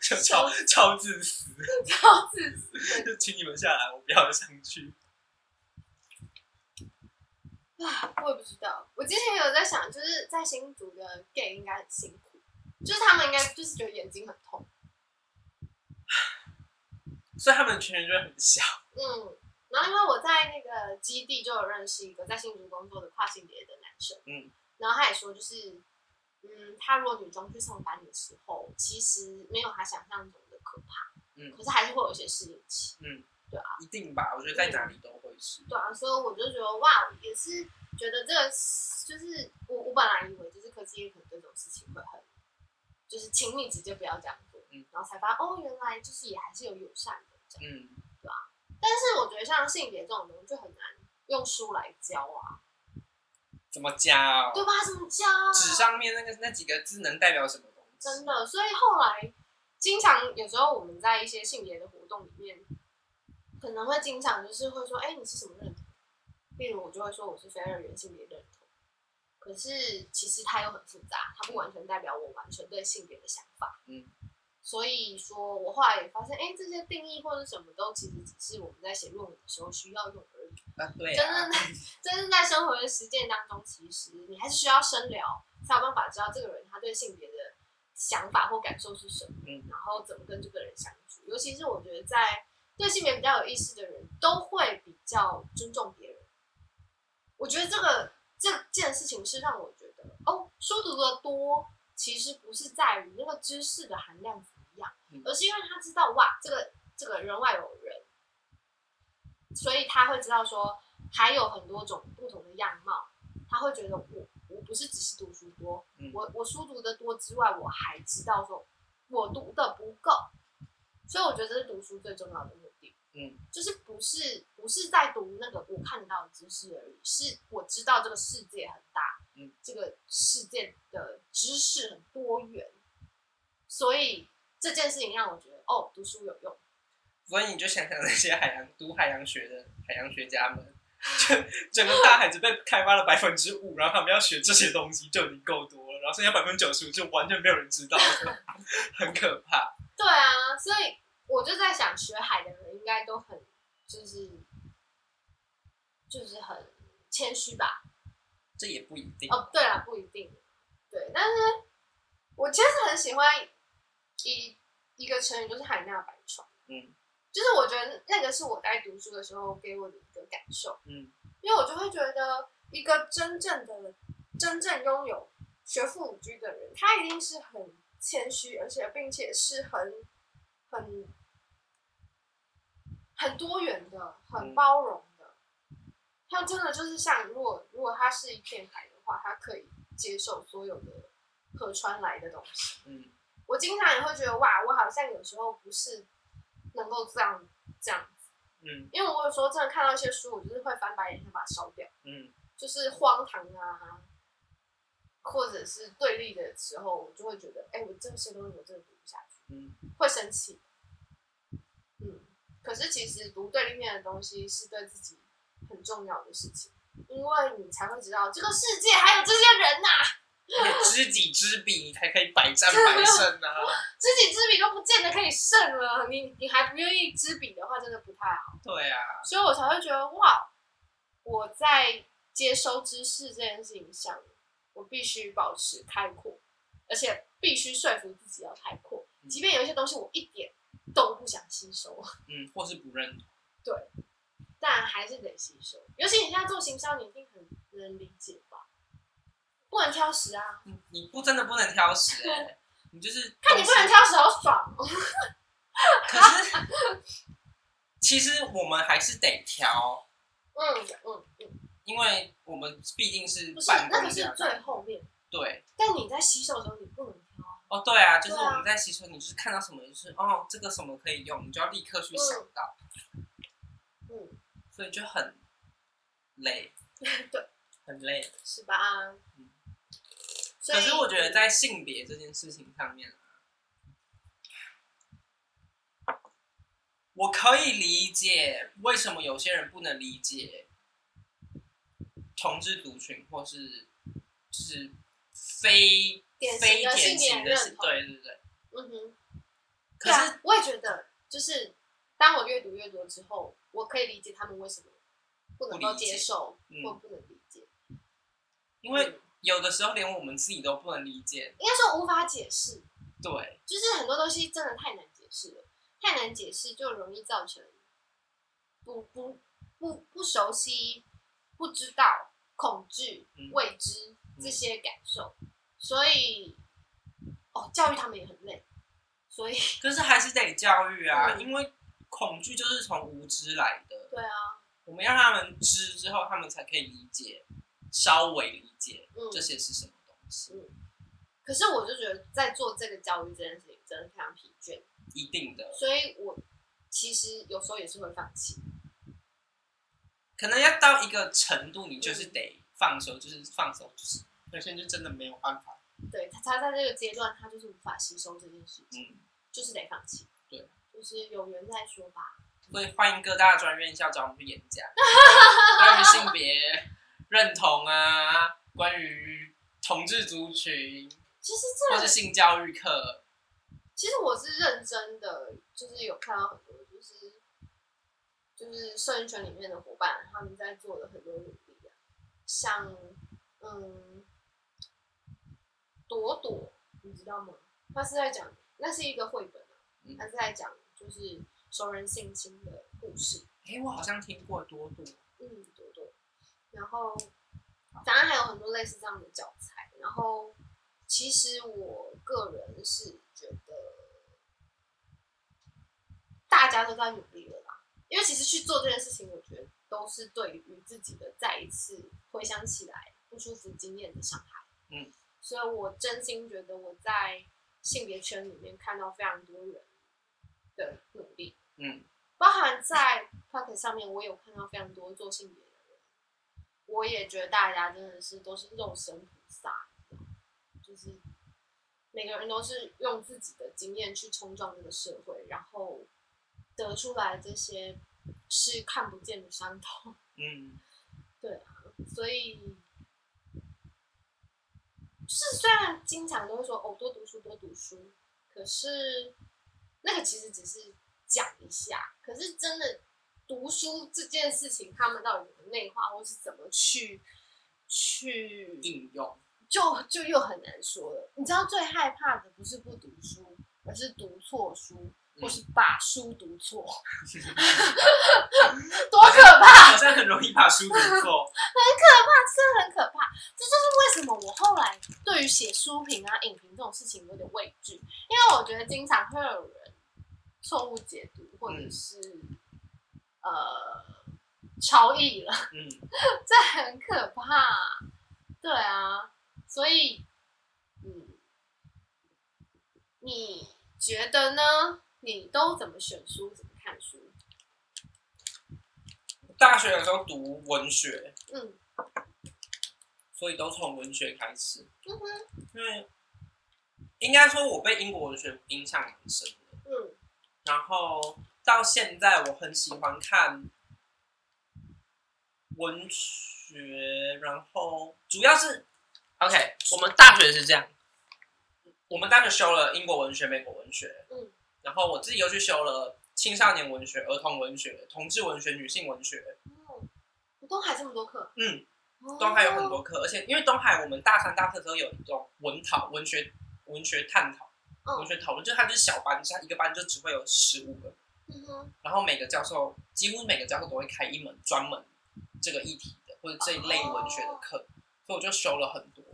Speaker 2: 就超超自私，
Speaker 1: 超自私。
Speaker 2: 就请你们下来，我不要上去。
Speaker 1: 啊，我也不知道。我之前有在想，就是在新竹的 gay 应该很辛苦，就是他们应该就是觉得眼睛很痛。
Speaker 2: 所以他们的圈圈就会很小。
Speaker 1: 嗯，然后因为我在那个基地就有认识一个在新竹工作的跨性别的男生，嗯，然后他也说，就是，嗯，他如果女装去上班的时候，其实没有他想象中的可怕，嗯，可是还是会有一些适应期，嗯，对啊，
Speaker 2: 一定吧？我觉得在哪里都会是。
Speaker 1: 对啊，所以我就觉得哇，也是觉得这个就是我我本来以为就是科技业可能这种事情会很，就是请你直接不要这样做，嗯，然后才发现哦，原来就是也还是有友善的这样，嗯，对吧？但是我觉得像性别这种东西就很难用书来教啊。
Speaker 2: 怎么教？
Speaker 1: 对吧？怎么教？
Speaker 2: 纸上面那个那几个字能代表什么东西？
Speaker 1: 真的，所以后来经常有时候我们在一些性别的活动里面，可能会经常就是会说：“哎，你是什么认同？”例如我就会说我是非二元性别认同。可是其实它又很复杂，它不完全代表我完全对性别的想法。嗯。所以说我后来也发现，哎，这些定义或者什么都其实只是我们在写论文的时候需要用而已。
Speaker 2: 啊，对啊。
Speaker 1: 真正在 真正在生活的实践当中，其实你还是需要深聊，才有办法知道这个人他对性别的想法或感受是什么，嗯，然后怎么跟这个人相处。尤其是我觉得在对性别比较有意识的人，都会比较尊重别人。我觉得这个这件事情是让我觉得，哦，书读的多。其实不是在于那个知识的含量怎么样，而是因为他知道哇，这个这个人外有人，所以他会知道说还有很多种不同的样貌。他会觉得我我不是只是读书多，我我书读的多之外，我还知道说我读的不够，所以我觉得这是读书最重要的目的。嗯，就是不是不是在读那个我看得到的知识而已，是我知道这个世界很大。嗯这个世界的知识很多元，所以这件事情让我觉得哦，读书有用。
Speaker 2: 所以你就想想那些海洋读海洋学的海洋学家们，就整个大海只被开发了百分之五，然后他们要学这些东西就已经够多了，然后剩下百分之九十五就完全没有人知道，很可怕。
Speaker 1: 对啊，所以我就在想，学海的该都很就是就是很谦虚吧。
Speaker 2: 这也不一定
Speaker 1: 哦。对了，不一定。对，但是我其实很喜欢一一个成语，就是海纳百川。嗯，就是我觉得那个是我在读书的时候给我的一个感受。嗯，因为我就会觉得，一个真正的、真正拥有学富五车的人，他一定是很谦虚，而且并且是很、很、很多元的、很包容。的他真的就是像，如果如果它是一片海的话，它可以接受所有的河川来的东西。嗯，我经常也会觉得哇，我好像有时候不是能够这样这样子。嗯，因为我有时候真的看到一些书，我就是会翻白眼，想把它烧掉。嗯，就是荒唐啊，或者是对立的时候，我就会觉得，哎、欸，我这些东西我真的读不下去。嗯，会生气。嗯，可是其实读对立面的东西是对自己。很重要的事情，因为你才会知道这个世界还有这些人呐、啊。
Speaker 2: 知己知彼，你才可以百战百胜啊！
Speaker 1: 知己知彼都不见得可以胜了，你你还不愿意知彼的话，真的不太好。
Speaker 2: 对啊，
Speaker 1: 所以我才会觉得哇，我在接收知识这件事情上，我必须保持开阔，而且必须说服自己要开阔，即便有一些东西我一点都不想吸收，
Speaker 2: 嗯，或是不认同，
Speaker 1: 对。但还是得吸收，尤其你现在做行销，你一定很能理解吧？不能挑食啊！
Speaker 2: 你不真的不能挑食你就是
Speaker 1: 看你不能挑食，好爽哦。
Speaker 2: 可是，其实我们还是得挑。
Speaker 1: 嗯嗯嗯，
Speaker 2: 因为我们毕竟是
Speaker 1: 不是那个是最后面
Speaker 2: 对。
Speaker 1: 但你在洗手的时候，你不能挑
Speaker 2: 哦。对啊，就是我们在吸收，你就是看到什么就是哦，这个什么可以用，你就要立刻去想到。
Speaker 1: 嗯。
Speaker 2: 所以就很累，
Speaker 1: 对，
Speaker 2: 很累，
Speaker 1: 是吧？嗯。
Speaker 2: 可是我觉得在性别这件事情上面啊，我可以理解为什么有些人不能理解同志族群，或是是非非典型的性，对对对，
Speaker 1: 嗯哼。可是、啊、我也觉得，就是当我阅读越多之后。我可以理解他们为什么不能够接受或不能理解，
Speaker 2: 因为有的时候连我们自己都不能理解，
Speaker 1: 应该说无法解释。
Speaker 2: 对，
Speaker 1: 就是很多东西真的太难解释了，太难解释就容易造成不不不不熟悉、不知道、恐惧、未知这些感受，所以哦，教育他们也很累，所以
Speaker 2: 可是还是得教育啊，因为。恐惧就是从无知来的。
Speaker 1: 对啊，
Speaker 2: 我们要让他们知之后，他们才可以理解，稍微理解这些是什么东西。
Speaker 1: 嗯，可是我就觉得在做这个教育这件事情真的非常疲倦。
Speaker 2: 一定的。
Speaker 1: 所以我其实有时候也是会放弃。
Speaker 2: 可能要到一个程度，你就是得放手，嗯、就是放手，就是有些人就真的没有办法。
Speaker 1: 对他，他在这个阶段，他就是无法吸收这件事情，
Speaker 2: 嗯，
Speaker 1: 就是得放弃。
Speaker 2: 对，
Speaker 1: 就是有缘再说吧。
Speaker 2: 所以欢迎各大专院校找我们去演讲，关于性别认同啊，关于同志族群，
Speaker 1: 其实这
Speaker 2: 或是性教育课，
Speaker 1: 其实我是认真的，就是有看到很多，就是就是社运圈里面的伙伴，他们在做的很多努力啊，像嗯。朵朵，你知道吗？他是在讲，那是一个绘本啊，他是在讲就是熟人性侵的故事。
Speaker 2: 哎、欸，我好像听过朵朵。
Speaker 1: 嗯，朵朵。然后，当然还有很多类似这样的教材。然后，其实我个人是觉得，大家都在努力了啦。因为其实去做这件事情，我觉得都是对于自己的再一次回想起来不舒服经验的伤害。嗯。所以我真心觉得我在性别圈里面看到非常多人的努力，嗯，包含在 Podcast 上面，我有看到非常多做性别的人，我也觉得大家真的是都是肉身菩萨，就是每个人都是用自己的经验去冲撞这个社会，然后得出来这些是看不见的伤痛，嗯，对啊，所以。是，虽然经常都会说哦，多读书，多读书，可是那个其实只是讲一下。可是真的读书这件事情，他们到底怎么内化，或是怎么去去
Speaker 2: 应用，
Speaker 1: 就就又很难说了。你知道最害怕的不是不读书，而是读错书。或是把书读错，多可怕！
Speaker 2: 好像很容易把书读错，
Speaker 1: 很可怕，真的很可怕。这就是为什么我后来对于写书评啊、影评这种事情有点畏惧，因为我觉得经常会有人错误解读，或者是、嗯、呃超译了，嗯，这很可怕。对啊，所以嗯，你觉得呢？你都怎么选书？怎么看书？
Speaker 2: 大学的时候读文学，嗯，所以都从文学开始。嗯哼，因为应该说，我被英国文学影响很深的。嗯，然后到现在，我很喜欢看文学，然后主要是 OK。我们大学是这样，我们大学修了英国文学、美国文学。嗯。然后我自己又去修了青少年文学、儿童文学、同志文学、女性文学。
Speaker 1: 哦，东海这么多课？
Speaker 2: 嗯，东海有很多课，而且因为东海我们大三、大四的时候有一种文讨、文学、文学探讨、哦、文学讨论，就它就是小班，它一个班就只会有十五个。然后每个教授几乎每个教授都会开一门专门这个议题的或者这一类文学的课，哦、所以我就修了很多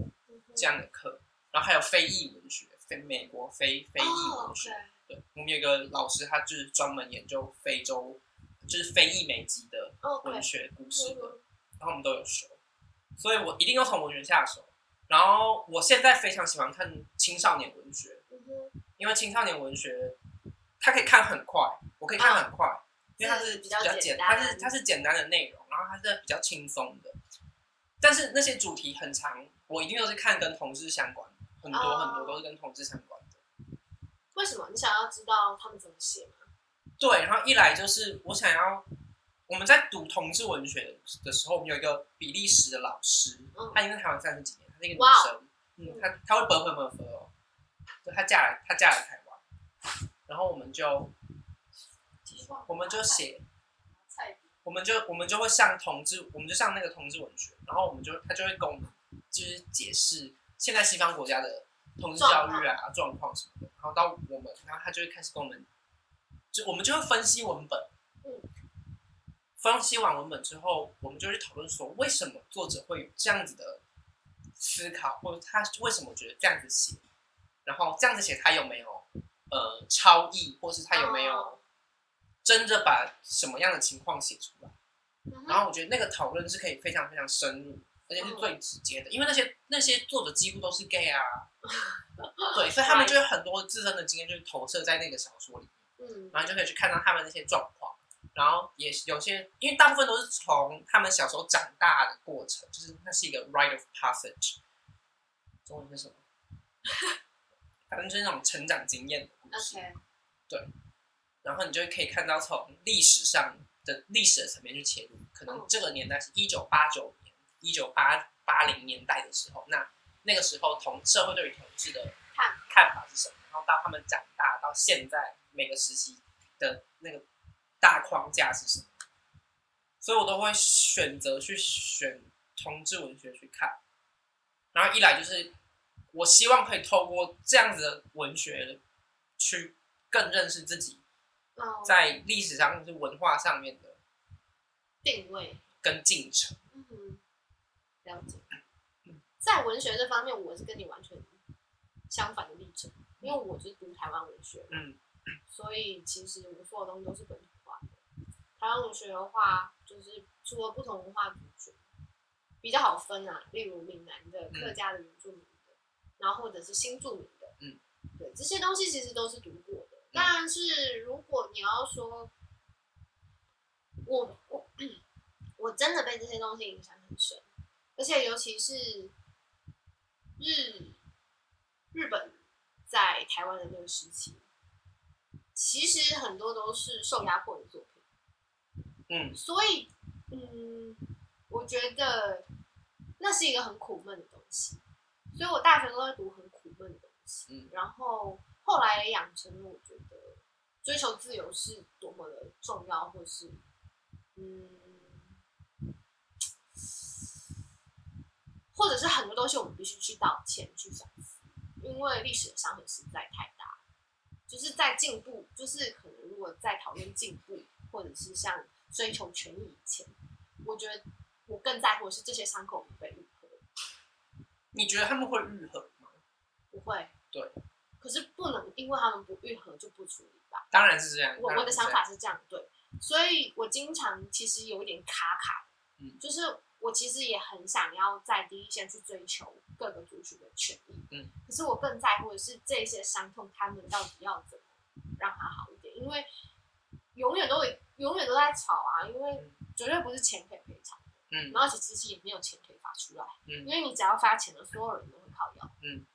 Speaker 2: 这样的课。然后还有非裔文学、非美国非非裔文学。哦 okay 对，我们有个老师，他就是专门研究非洲，就是非裔美籍的文学故事的，Okay. 然后我们都有修，所以我一定要从文学下手。然后我现在非常喜欢看青少年文学，因为青少年文学它可以看很快，我可以看很快，啊、因为它是比较简单，它是它是简单的内容，然后它是比较轻松的。但是那些主题很长，我一定都是看跟同志相关，很多很多都是跟同志相关。
Speaker 1: 为什么你想要知道他们怎么写吗？
Speaker 2: 对，然后一来就是我想要，我们在读同志文学的时候，我们有一个比利时的老师，他因为台湾三十几年，他是个女生，嗯，他他会本本本分哦。就他嫁了，他嫁了台湾，然后我们就我们就写，我们就我们就会上同志，我们就上那个同志文学，然后我们就，他就会跟我们，就是解释现在西方国家的。同志教育啊，状况什么的，然后到我们，然后他就会开始跟我们，就我们就会分析文本，嗯，分析完文本之后，我们就去讨论说，为什么作者会有这样子的思考，或者他为什么觉得这样子写，然后这样子写他有没有呃超意，或是他有没有真的把什么样的情况写出来。然后我觉得那个讨论是可以非常非常深入，而且是最直接的，因为那些那些作者几乎都是 gay 啊，对，所以他们就有很多自身的经验，就是投射在那个小说里面，嗯，然后就可以去看到他们那些状况，然后也有些，因为大部分都是从他们小时候长大的过程，就是那是一个 rite of passage，中文是什么？反正就是那种成长经验的故事，Okay. 对，然后你就可以看到从历史上。的历史的层面去切入，可能这个年代是一九八九年、一九八八零年代的时候，那那个时候同社会对于同志的看看法是什么？然后到他们长大到现在每个时期的那个大框架是什么？所以我都会选择去选同志文学去看，然后一来就是我希望可以透过这样子的文学去更认识自己。在历史上是文化上面的
Speaker 1: 定位
Speaker 2: 跟进程，
Speaker 1: 嗯，了解。在文学这方面，我是跟你完全相反的历程，因为我是读台湾文学，嗯，所以其实我所有东西都是本土化的。台湾文学的话，就是除了不同文化族群比较好分啊，例如闽南的、客家的、原住民的，然后或者是新住民的，嗯，对，这些东西其实都是读过的。但是如果你要说，我我 我真的被这些东西影响很深，而且尤其是日日本在台湾的那个时期，其实很多都是受压迫的作品。嗯，所以嗯，我觉得那是一个很苦闷的东西，所以我大学都在读很苦闷的东西，嗯，然后。后来也养成了，我觉得追求自由是多么的重要，或是嗯，或者是很多东西我们必须去道歉、去反思，因为历史的伤痕实在太大。就是在进步，就是可能如果在讨论进步，或者是像追求权益以前，我觉得我更在乎的是这些伤口没被愈合。
Speaker 2: 你觉得他们会愈合吗？
Speaker 1: 不会。
Speaker 2: 对。
Speaker 1: 可是不能因为他们不愈合就不处理吧？
Speaker 2: 当然是这样。
Speaker 1: 我我的想法是这样，对，所以我经常其实有一点卡卡，嗯，就是我其实也很想要在第一线去追求各个族群的权益，嗯，可是我更在乎的是这些伤痛，他们到底要怎么让它好一点？因为永远都会永远都在吵啊，因为绝对不是钱可以赔偿的，嗯，然后其实也没有钱可以发出来，嗯，因为你只要发钱了，所有人都会靠腰，嗯。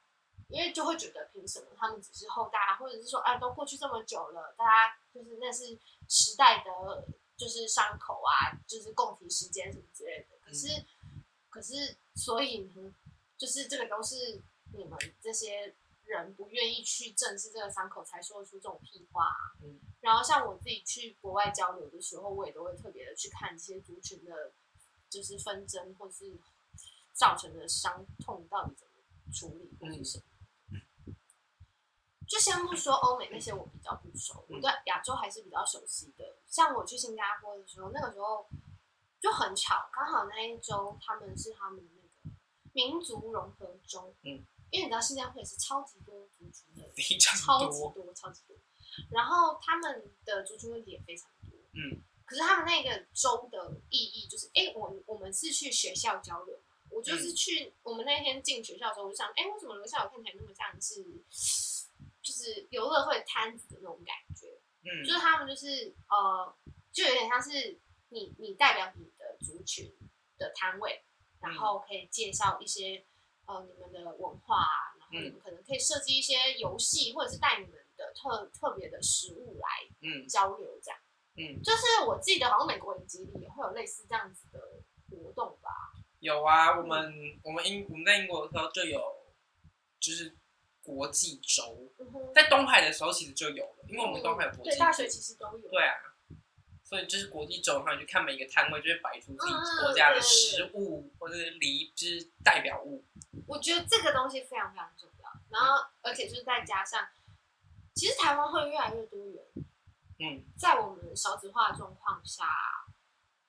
Speaker 1: 因为就会觉得凭什么他们只是后代，或者是说啊，都过去这么久了，大家就是那是时代的就是伤口啊，就是共体时间什么之类的。可是，嗯、可是，所以呢，就是这个都是你们这些人不愿意去正视这个伤口，才说出这种屁话，啊。嗯。然后像我自己去国外交流的时候，我也都会特别的去看一些族群的，就是纷争或是造成的伤痛到底怎么处理，或是什么。嗯就先不说欧美那些，我比较不熟，我对亚洲还是比较熟悉的。像我去新加坡的时候，那个时候就很巧，刚好那一周他们是他们那个民族融合周，嗯，因为你知道新加坡也是超级多族群的，
Speaker 2: 非常
Speaker 1: 超级多，超级多。然后他们的族群问题也非常多，嗯。可是他们那个周的意义就是，哎，我我们是去学校交流，我就是去我们那天进学校的时候，我就想，哎，为什么楼下我看起来那么像是？就是游乐会摊子的那种感觉，嗯，就是他们就是呃，就有点像是你你代表你的族群的摊位，然后可以介绍一些呃你们的文化啊，然后你们可能可以设计一些游戏，或者是带你们的特特别的食物来嗯交流这样，嗯，就是我记得好像美国影集里也会有类似这样子的活动吧？
Speaker 2: 有啊，我们我们英我们在英国的时候就有，就是。国际周在东海的时候其实就有了，因为我们东海有国际、嗯、对
Speaker 1: 大学其实都有。
Speaker 2: 对啊，所以就是国际周的话，你去看每一个摊位，就会摆出自己国家的食物、嗯、或者是礼之代表物。
Speaker 1: 我觉得这个东西非常非常重要，然后而且就是再加上，其实台湾会越来越多元。嗯，在我们少子化的状况下，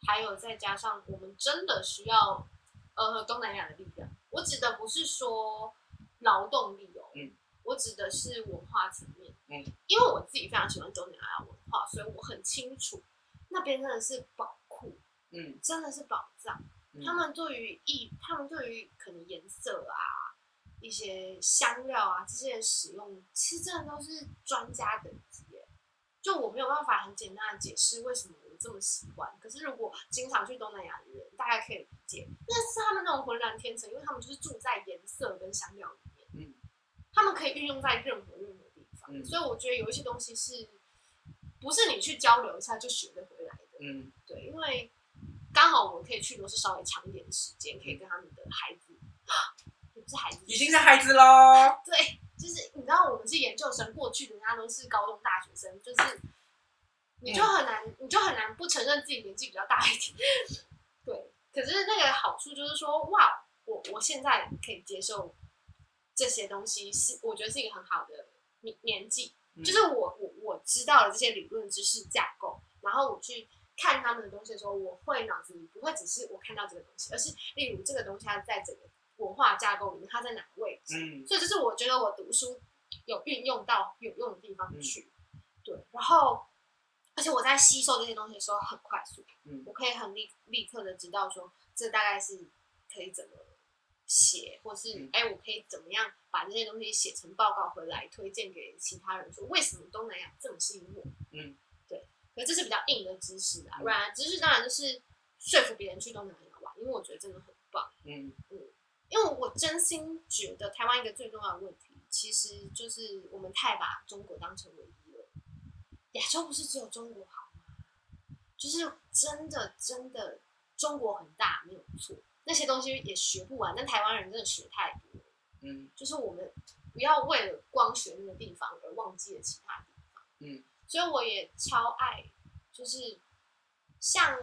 Speaker 1: 还有再加上我们真的需要呃东南亚的力量。我指的不是说。劳动力哦，嗯，我指的是文化层面，嗯，因为我自己非常喜欢东南亚文化，所以我很清楚那边真的是宝库，嗯，真的是宝藏。嗯、他们对于艺，他们对于可能颜色啊。一些香料啊，这些使用其实真的都是专家等级耶。就我没有办法很简单的解释为什么我这么喜欢。可是如果经常去东南亚的人，大概可以理解，那是他们那种浑然天成，因为他们就是住在颜色跟香料里面。嗯。他们可以运用在任何任何地方，嗯、所以我觉得有一些东西是，不是你去交流一下就学得回。嗯。对，因为刚好我们可以去都是稍微长一点的时间，可以跟他们的孩子。不是孩子，
Speaker 2: 已经是孩子喽。
Speaker 1: 对，就是你知道，我们是研究生，过去人家都是高中大学生，就是你就很难，嗯、你就很难不承认自己年纪比较大一点。对，可是那个好处就是说，哇，我我现在可以接受这些东西，是我觉得是一个很好的年年纪，嗯、就是我我我知道了这些理论知识架构，然后我去看他们的东西的时候，我会脑子里不会只是我看到这个东西，而是例如这个东西它在整个。文化架构里面，它在哪个位置？嗯，所以这是我觉得我读书有运用到有用的地方去。嗯、对，然后而且我在吸收这些东西的时候很快速，嗯，我可以很立立刻的知道说这大概是可以怎么写，或是哎、嗯，我可以怎么样把这些东西写成报告回来推荐给其他人，说为什么东南亚这么吸引我？嗯，对，可这是比较硬的知识啊，软的知识当然就是说服别人去东南亚玩，因为我觉得真的很棒。嗯嗯。因为我真心觉得台湾一个最重要的问题，其实就是我们太把中国当成唯一了。亚洲不是只有中国好吗？就是真的真的，中国很大没有错，那些东西也学不完。但台湾人真的学太多，嗯，就是我们不要为了光学那个地方而忘记了其他地方，嗯，所以我也超爱，就是像。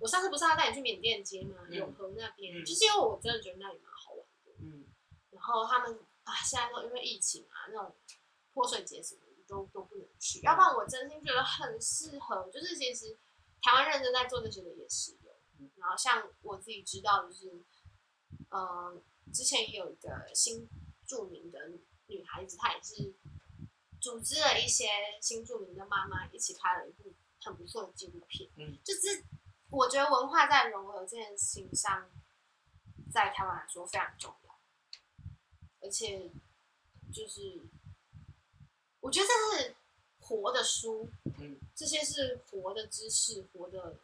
Speaker 1: 我上次不是要带你去缅甸街吗？嗯、永和那边，嗯、就是因为我真的觉得那里蛮好玩的。嗯，然后他们啊，现在都因为疫情啊，那种泼水节什么的都都不能去。嗯、要不然我真心觉得很适合，就是其实台湾认真在做这些的也是有。嗯、然后像我自己知道，就是嗯、呃，之前也有一个新著名的女孩子，她也是组织了一些新住民的妈妈一起拍了一部很不错的纪录片。嗯，就是。我觉得文化在融合这件事情上，在台湾来说非常重要，而且就是我觉得这是活的书，嗯，这些是活的知识，活的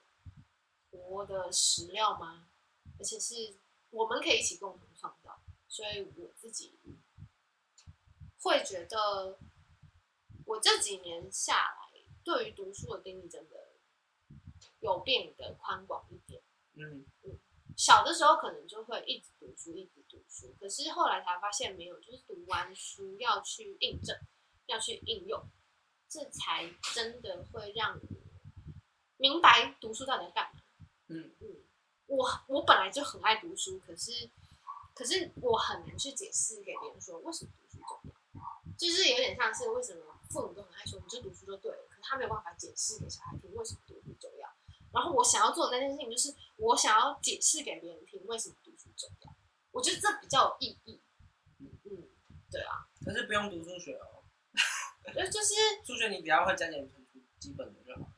Speaker 1: 活的史料吗？而且是我们可以一起共同创造，所以我自己会觉得，我这几年下来对于读书的定义真的。有变得宽广一点，嗯嗯，小的时候可能就会一直读书，一直读书，可是后来才发现没有，就是读完书要去印证，要去应用，这才真的会让你明白读书到底要干嘛。嗯嗯，我我本来就很爱读书，可是可是我很难去解释给别人说为什么读书重要，就是有点像是为什么父母都很爱说你就读书就对了，可是他没有办法解释给小孩听为什么读书重要。然后我想要做的那件事情，就是我想要解释给别人听为什么读书重要。我觉得这比较有意义。嗯嗯，对啊。
Speaker 2: 可是不用读数学哦。
Speaker 1: 就就是
Speaker 2: 数学，你只要会加减乘除基本的就好。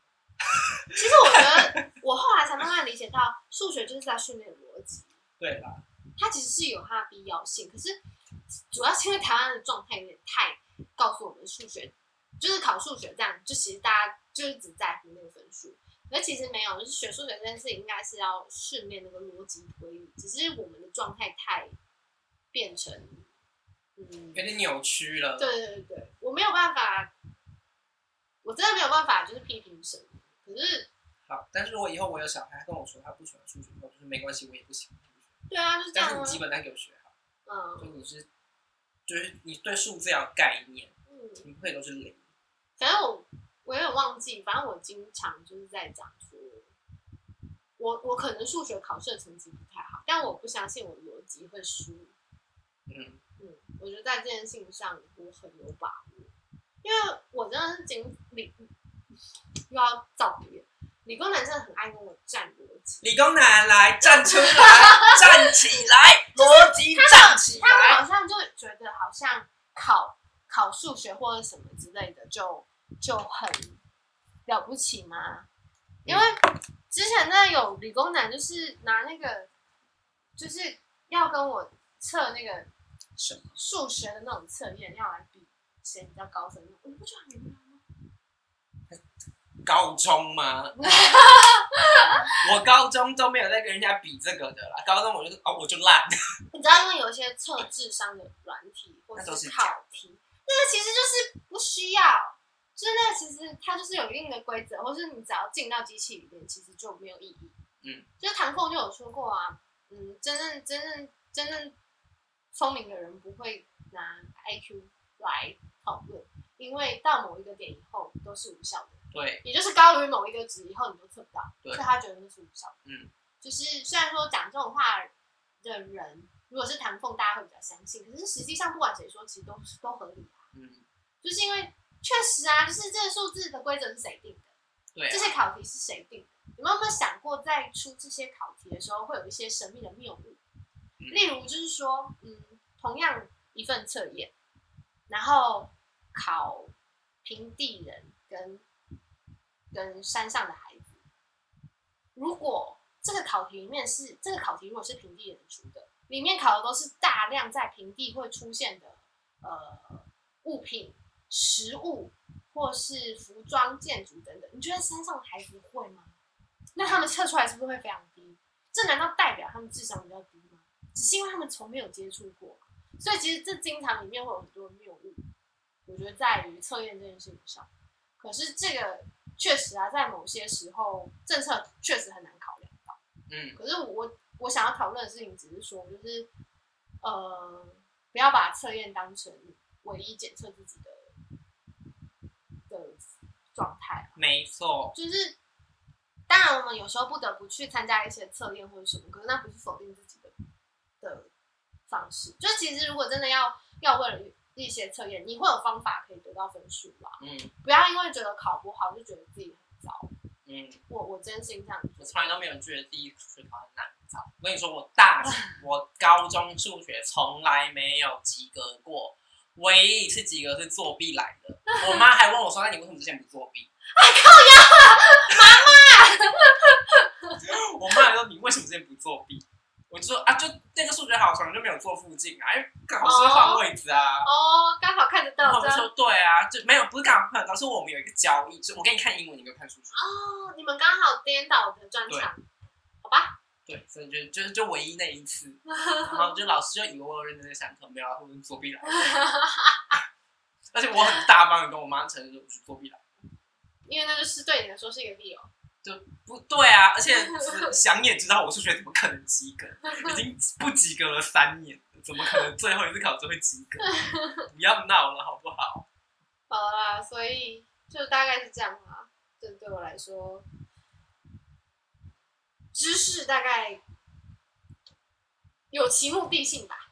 Speaker 1: 其实我觉得，我后来才慢慢理解到，数学就是在训练逻辑。
Speaker 2: 对啦。
Speaker 1: 它其实是有它的必要性，可是主要是因为台湾的状态有点太告诉我们数学就是考数学这样，就其实大家就是只在乎那个分数。而其实没有，就是学数学这件事情应该是要训练那个逻辑推理，只是我们的状态太变成嗯
Speaker 2: 有点扭曲了。
Speaker 1: 对对对对，我没有办法，我真的没有办法，就是批评什么。可是
Speaker 2: 好，但是如果以后我有小孩跟我说他不喜欢数学，我就是没关系，我也不喜欢数学。
Speaker 1: 对啊，就是这样。
Speaker 2: 但是你基本单给我学好，嗯，所以你是就是你对数字要有概念，嗯，你不会都是零。
Speaker 1: 反正我。我有点忘记，反正我经常就是在讲说，我我可能数学考试的成绩不太好，但我不相信我逻辑会输。嗯嗯，我觉得在这件事情上我很有把握，因为我真的是经理又要造别，理工男真的很爱跟我站逻辑。
Speaker 2: 理工男来站出来，站起来，逻辑站起来。
Speaker 1: 他好像就觉得好像考考数学或者什么之类的就。就很了不起吗？因为之前那有理工男，就是拿那个，就是要跟我测那个什么数学的那种测验，要来比谁比较高分，我不觉得很无聊吗？
Speaker 2: 高中吗？我高中都没有在跟人家比这个的啦。高中我就哦，我就烂。
Speaker 1: 你知道，因为有一些测智商的软体或者是考题，那个其实就是不需要，就是那其实它就是有一定的规则，或是你只要进到机器里面，其实就没有意义。嗯，就是唐凤就有说过啊，嗯，真正真正真正聪明的人不会拿 IQ 来讨论，因为到某一个点以后都是无效的。
Speaker 2: 对，
Speaker 1: 也就是高于某一个值以后，你都测不到，所以他觉得那是无效的。
Speaker 2: 嗯，
Speaker 1: 就是虽然说讲这种话的人，如果是唐凤，大家会比较相信，可是实际上不管谁说，其实都都合理啊。
Speaker 2: 嗯，
Speaker 1: 就是因为确实啊，就是这个数字的规则是谁定的？
Speaker 2: 对、啊，
Speaker 1: 这些考题是谁定的？你们有没有想过，在出这些考题的时候，会有一些神秘的谬误？嗯、例如，就是说，嗯，同样一份测验，然后考平地人跟。跟山上的孩子，如果这个考题里面是这个考题，如果是平地人出的，里面考的都是大量在平地会出现的呃物品、食物或是服装、建筑等等，你觉得山上的孩子会吗？那他们测出来是不是会非常低？这难道代表他们智商比较低吗？只是因为他们从没有接触过，所以其实这经常里面会有很多谬误。我觉得在于测验这件事情上，可是这个。确实啊，在某些时候，政策确实很难考量到。
Speaker 2: 嗯，
Speaker 1: 可是我我想要讨论的事情，只是说，就是呃，不要把测验当成唯一检测自己的的状态。
Speaker 2: 没错，
Speaker 1: 就是当然，我们有时候不得不去参加一些测验或者什么，可是那不是否定自己的的方式。就其实，如果真的要要为了。一些测验，你会有方法可以得到分数吧？
Speaker 2: 嗯，
Speaker 1: 不要因为觉得考不好就觉得自己很糟。
Speaker 2: 嗯，
Speaker 1: 我我真心这样，
Speaker 2: 我从来都没有觉得第一次考很难糟。我跟你说，我大 我高中数学从来没有及格过，唯一一次及格是作弊来的。我妈还问我说：“那你为什么之前不作弊？”
Speaker 1: 还靠呀，妈
Speaker 2: 妈。我妈还说：“你为什么之前不作弊？”我就说啊，就那个数学好，可能就没有坐附近啊，因为刚好是换位置啊。
Speaker 1: 哦，刚、哦、好看得到。
Speaker 2: 我说对啊，就没有不是刚好看得到，是我们有一个交易，就我给你看英文，你给我看数学。
Speaker 1: 哦，你们刚好颠倒的专场，好吧？
Speaker 2: 对，所以就就就唯一那一次，然后就老师就以为我有认真在上课，没有，我是作弊来的。而且我很大方的跟我妈承认说我是作弊来的，
Speaker 1: 因为那个是对你来说是一个理由。
Speaker 2: 就不对啊，而且想也知道我数学怎么可能及格，已经不及格了三年，怎么可能最后一次考试会及格？不要闹了好不好？
Speaker 1: 好啦，所以就大概是这样啦。这对我来说，知识大概有其目的性吧。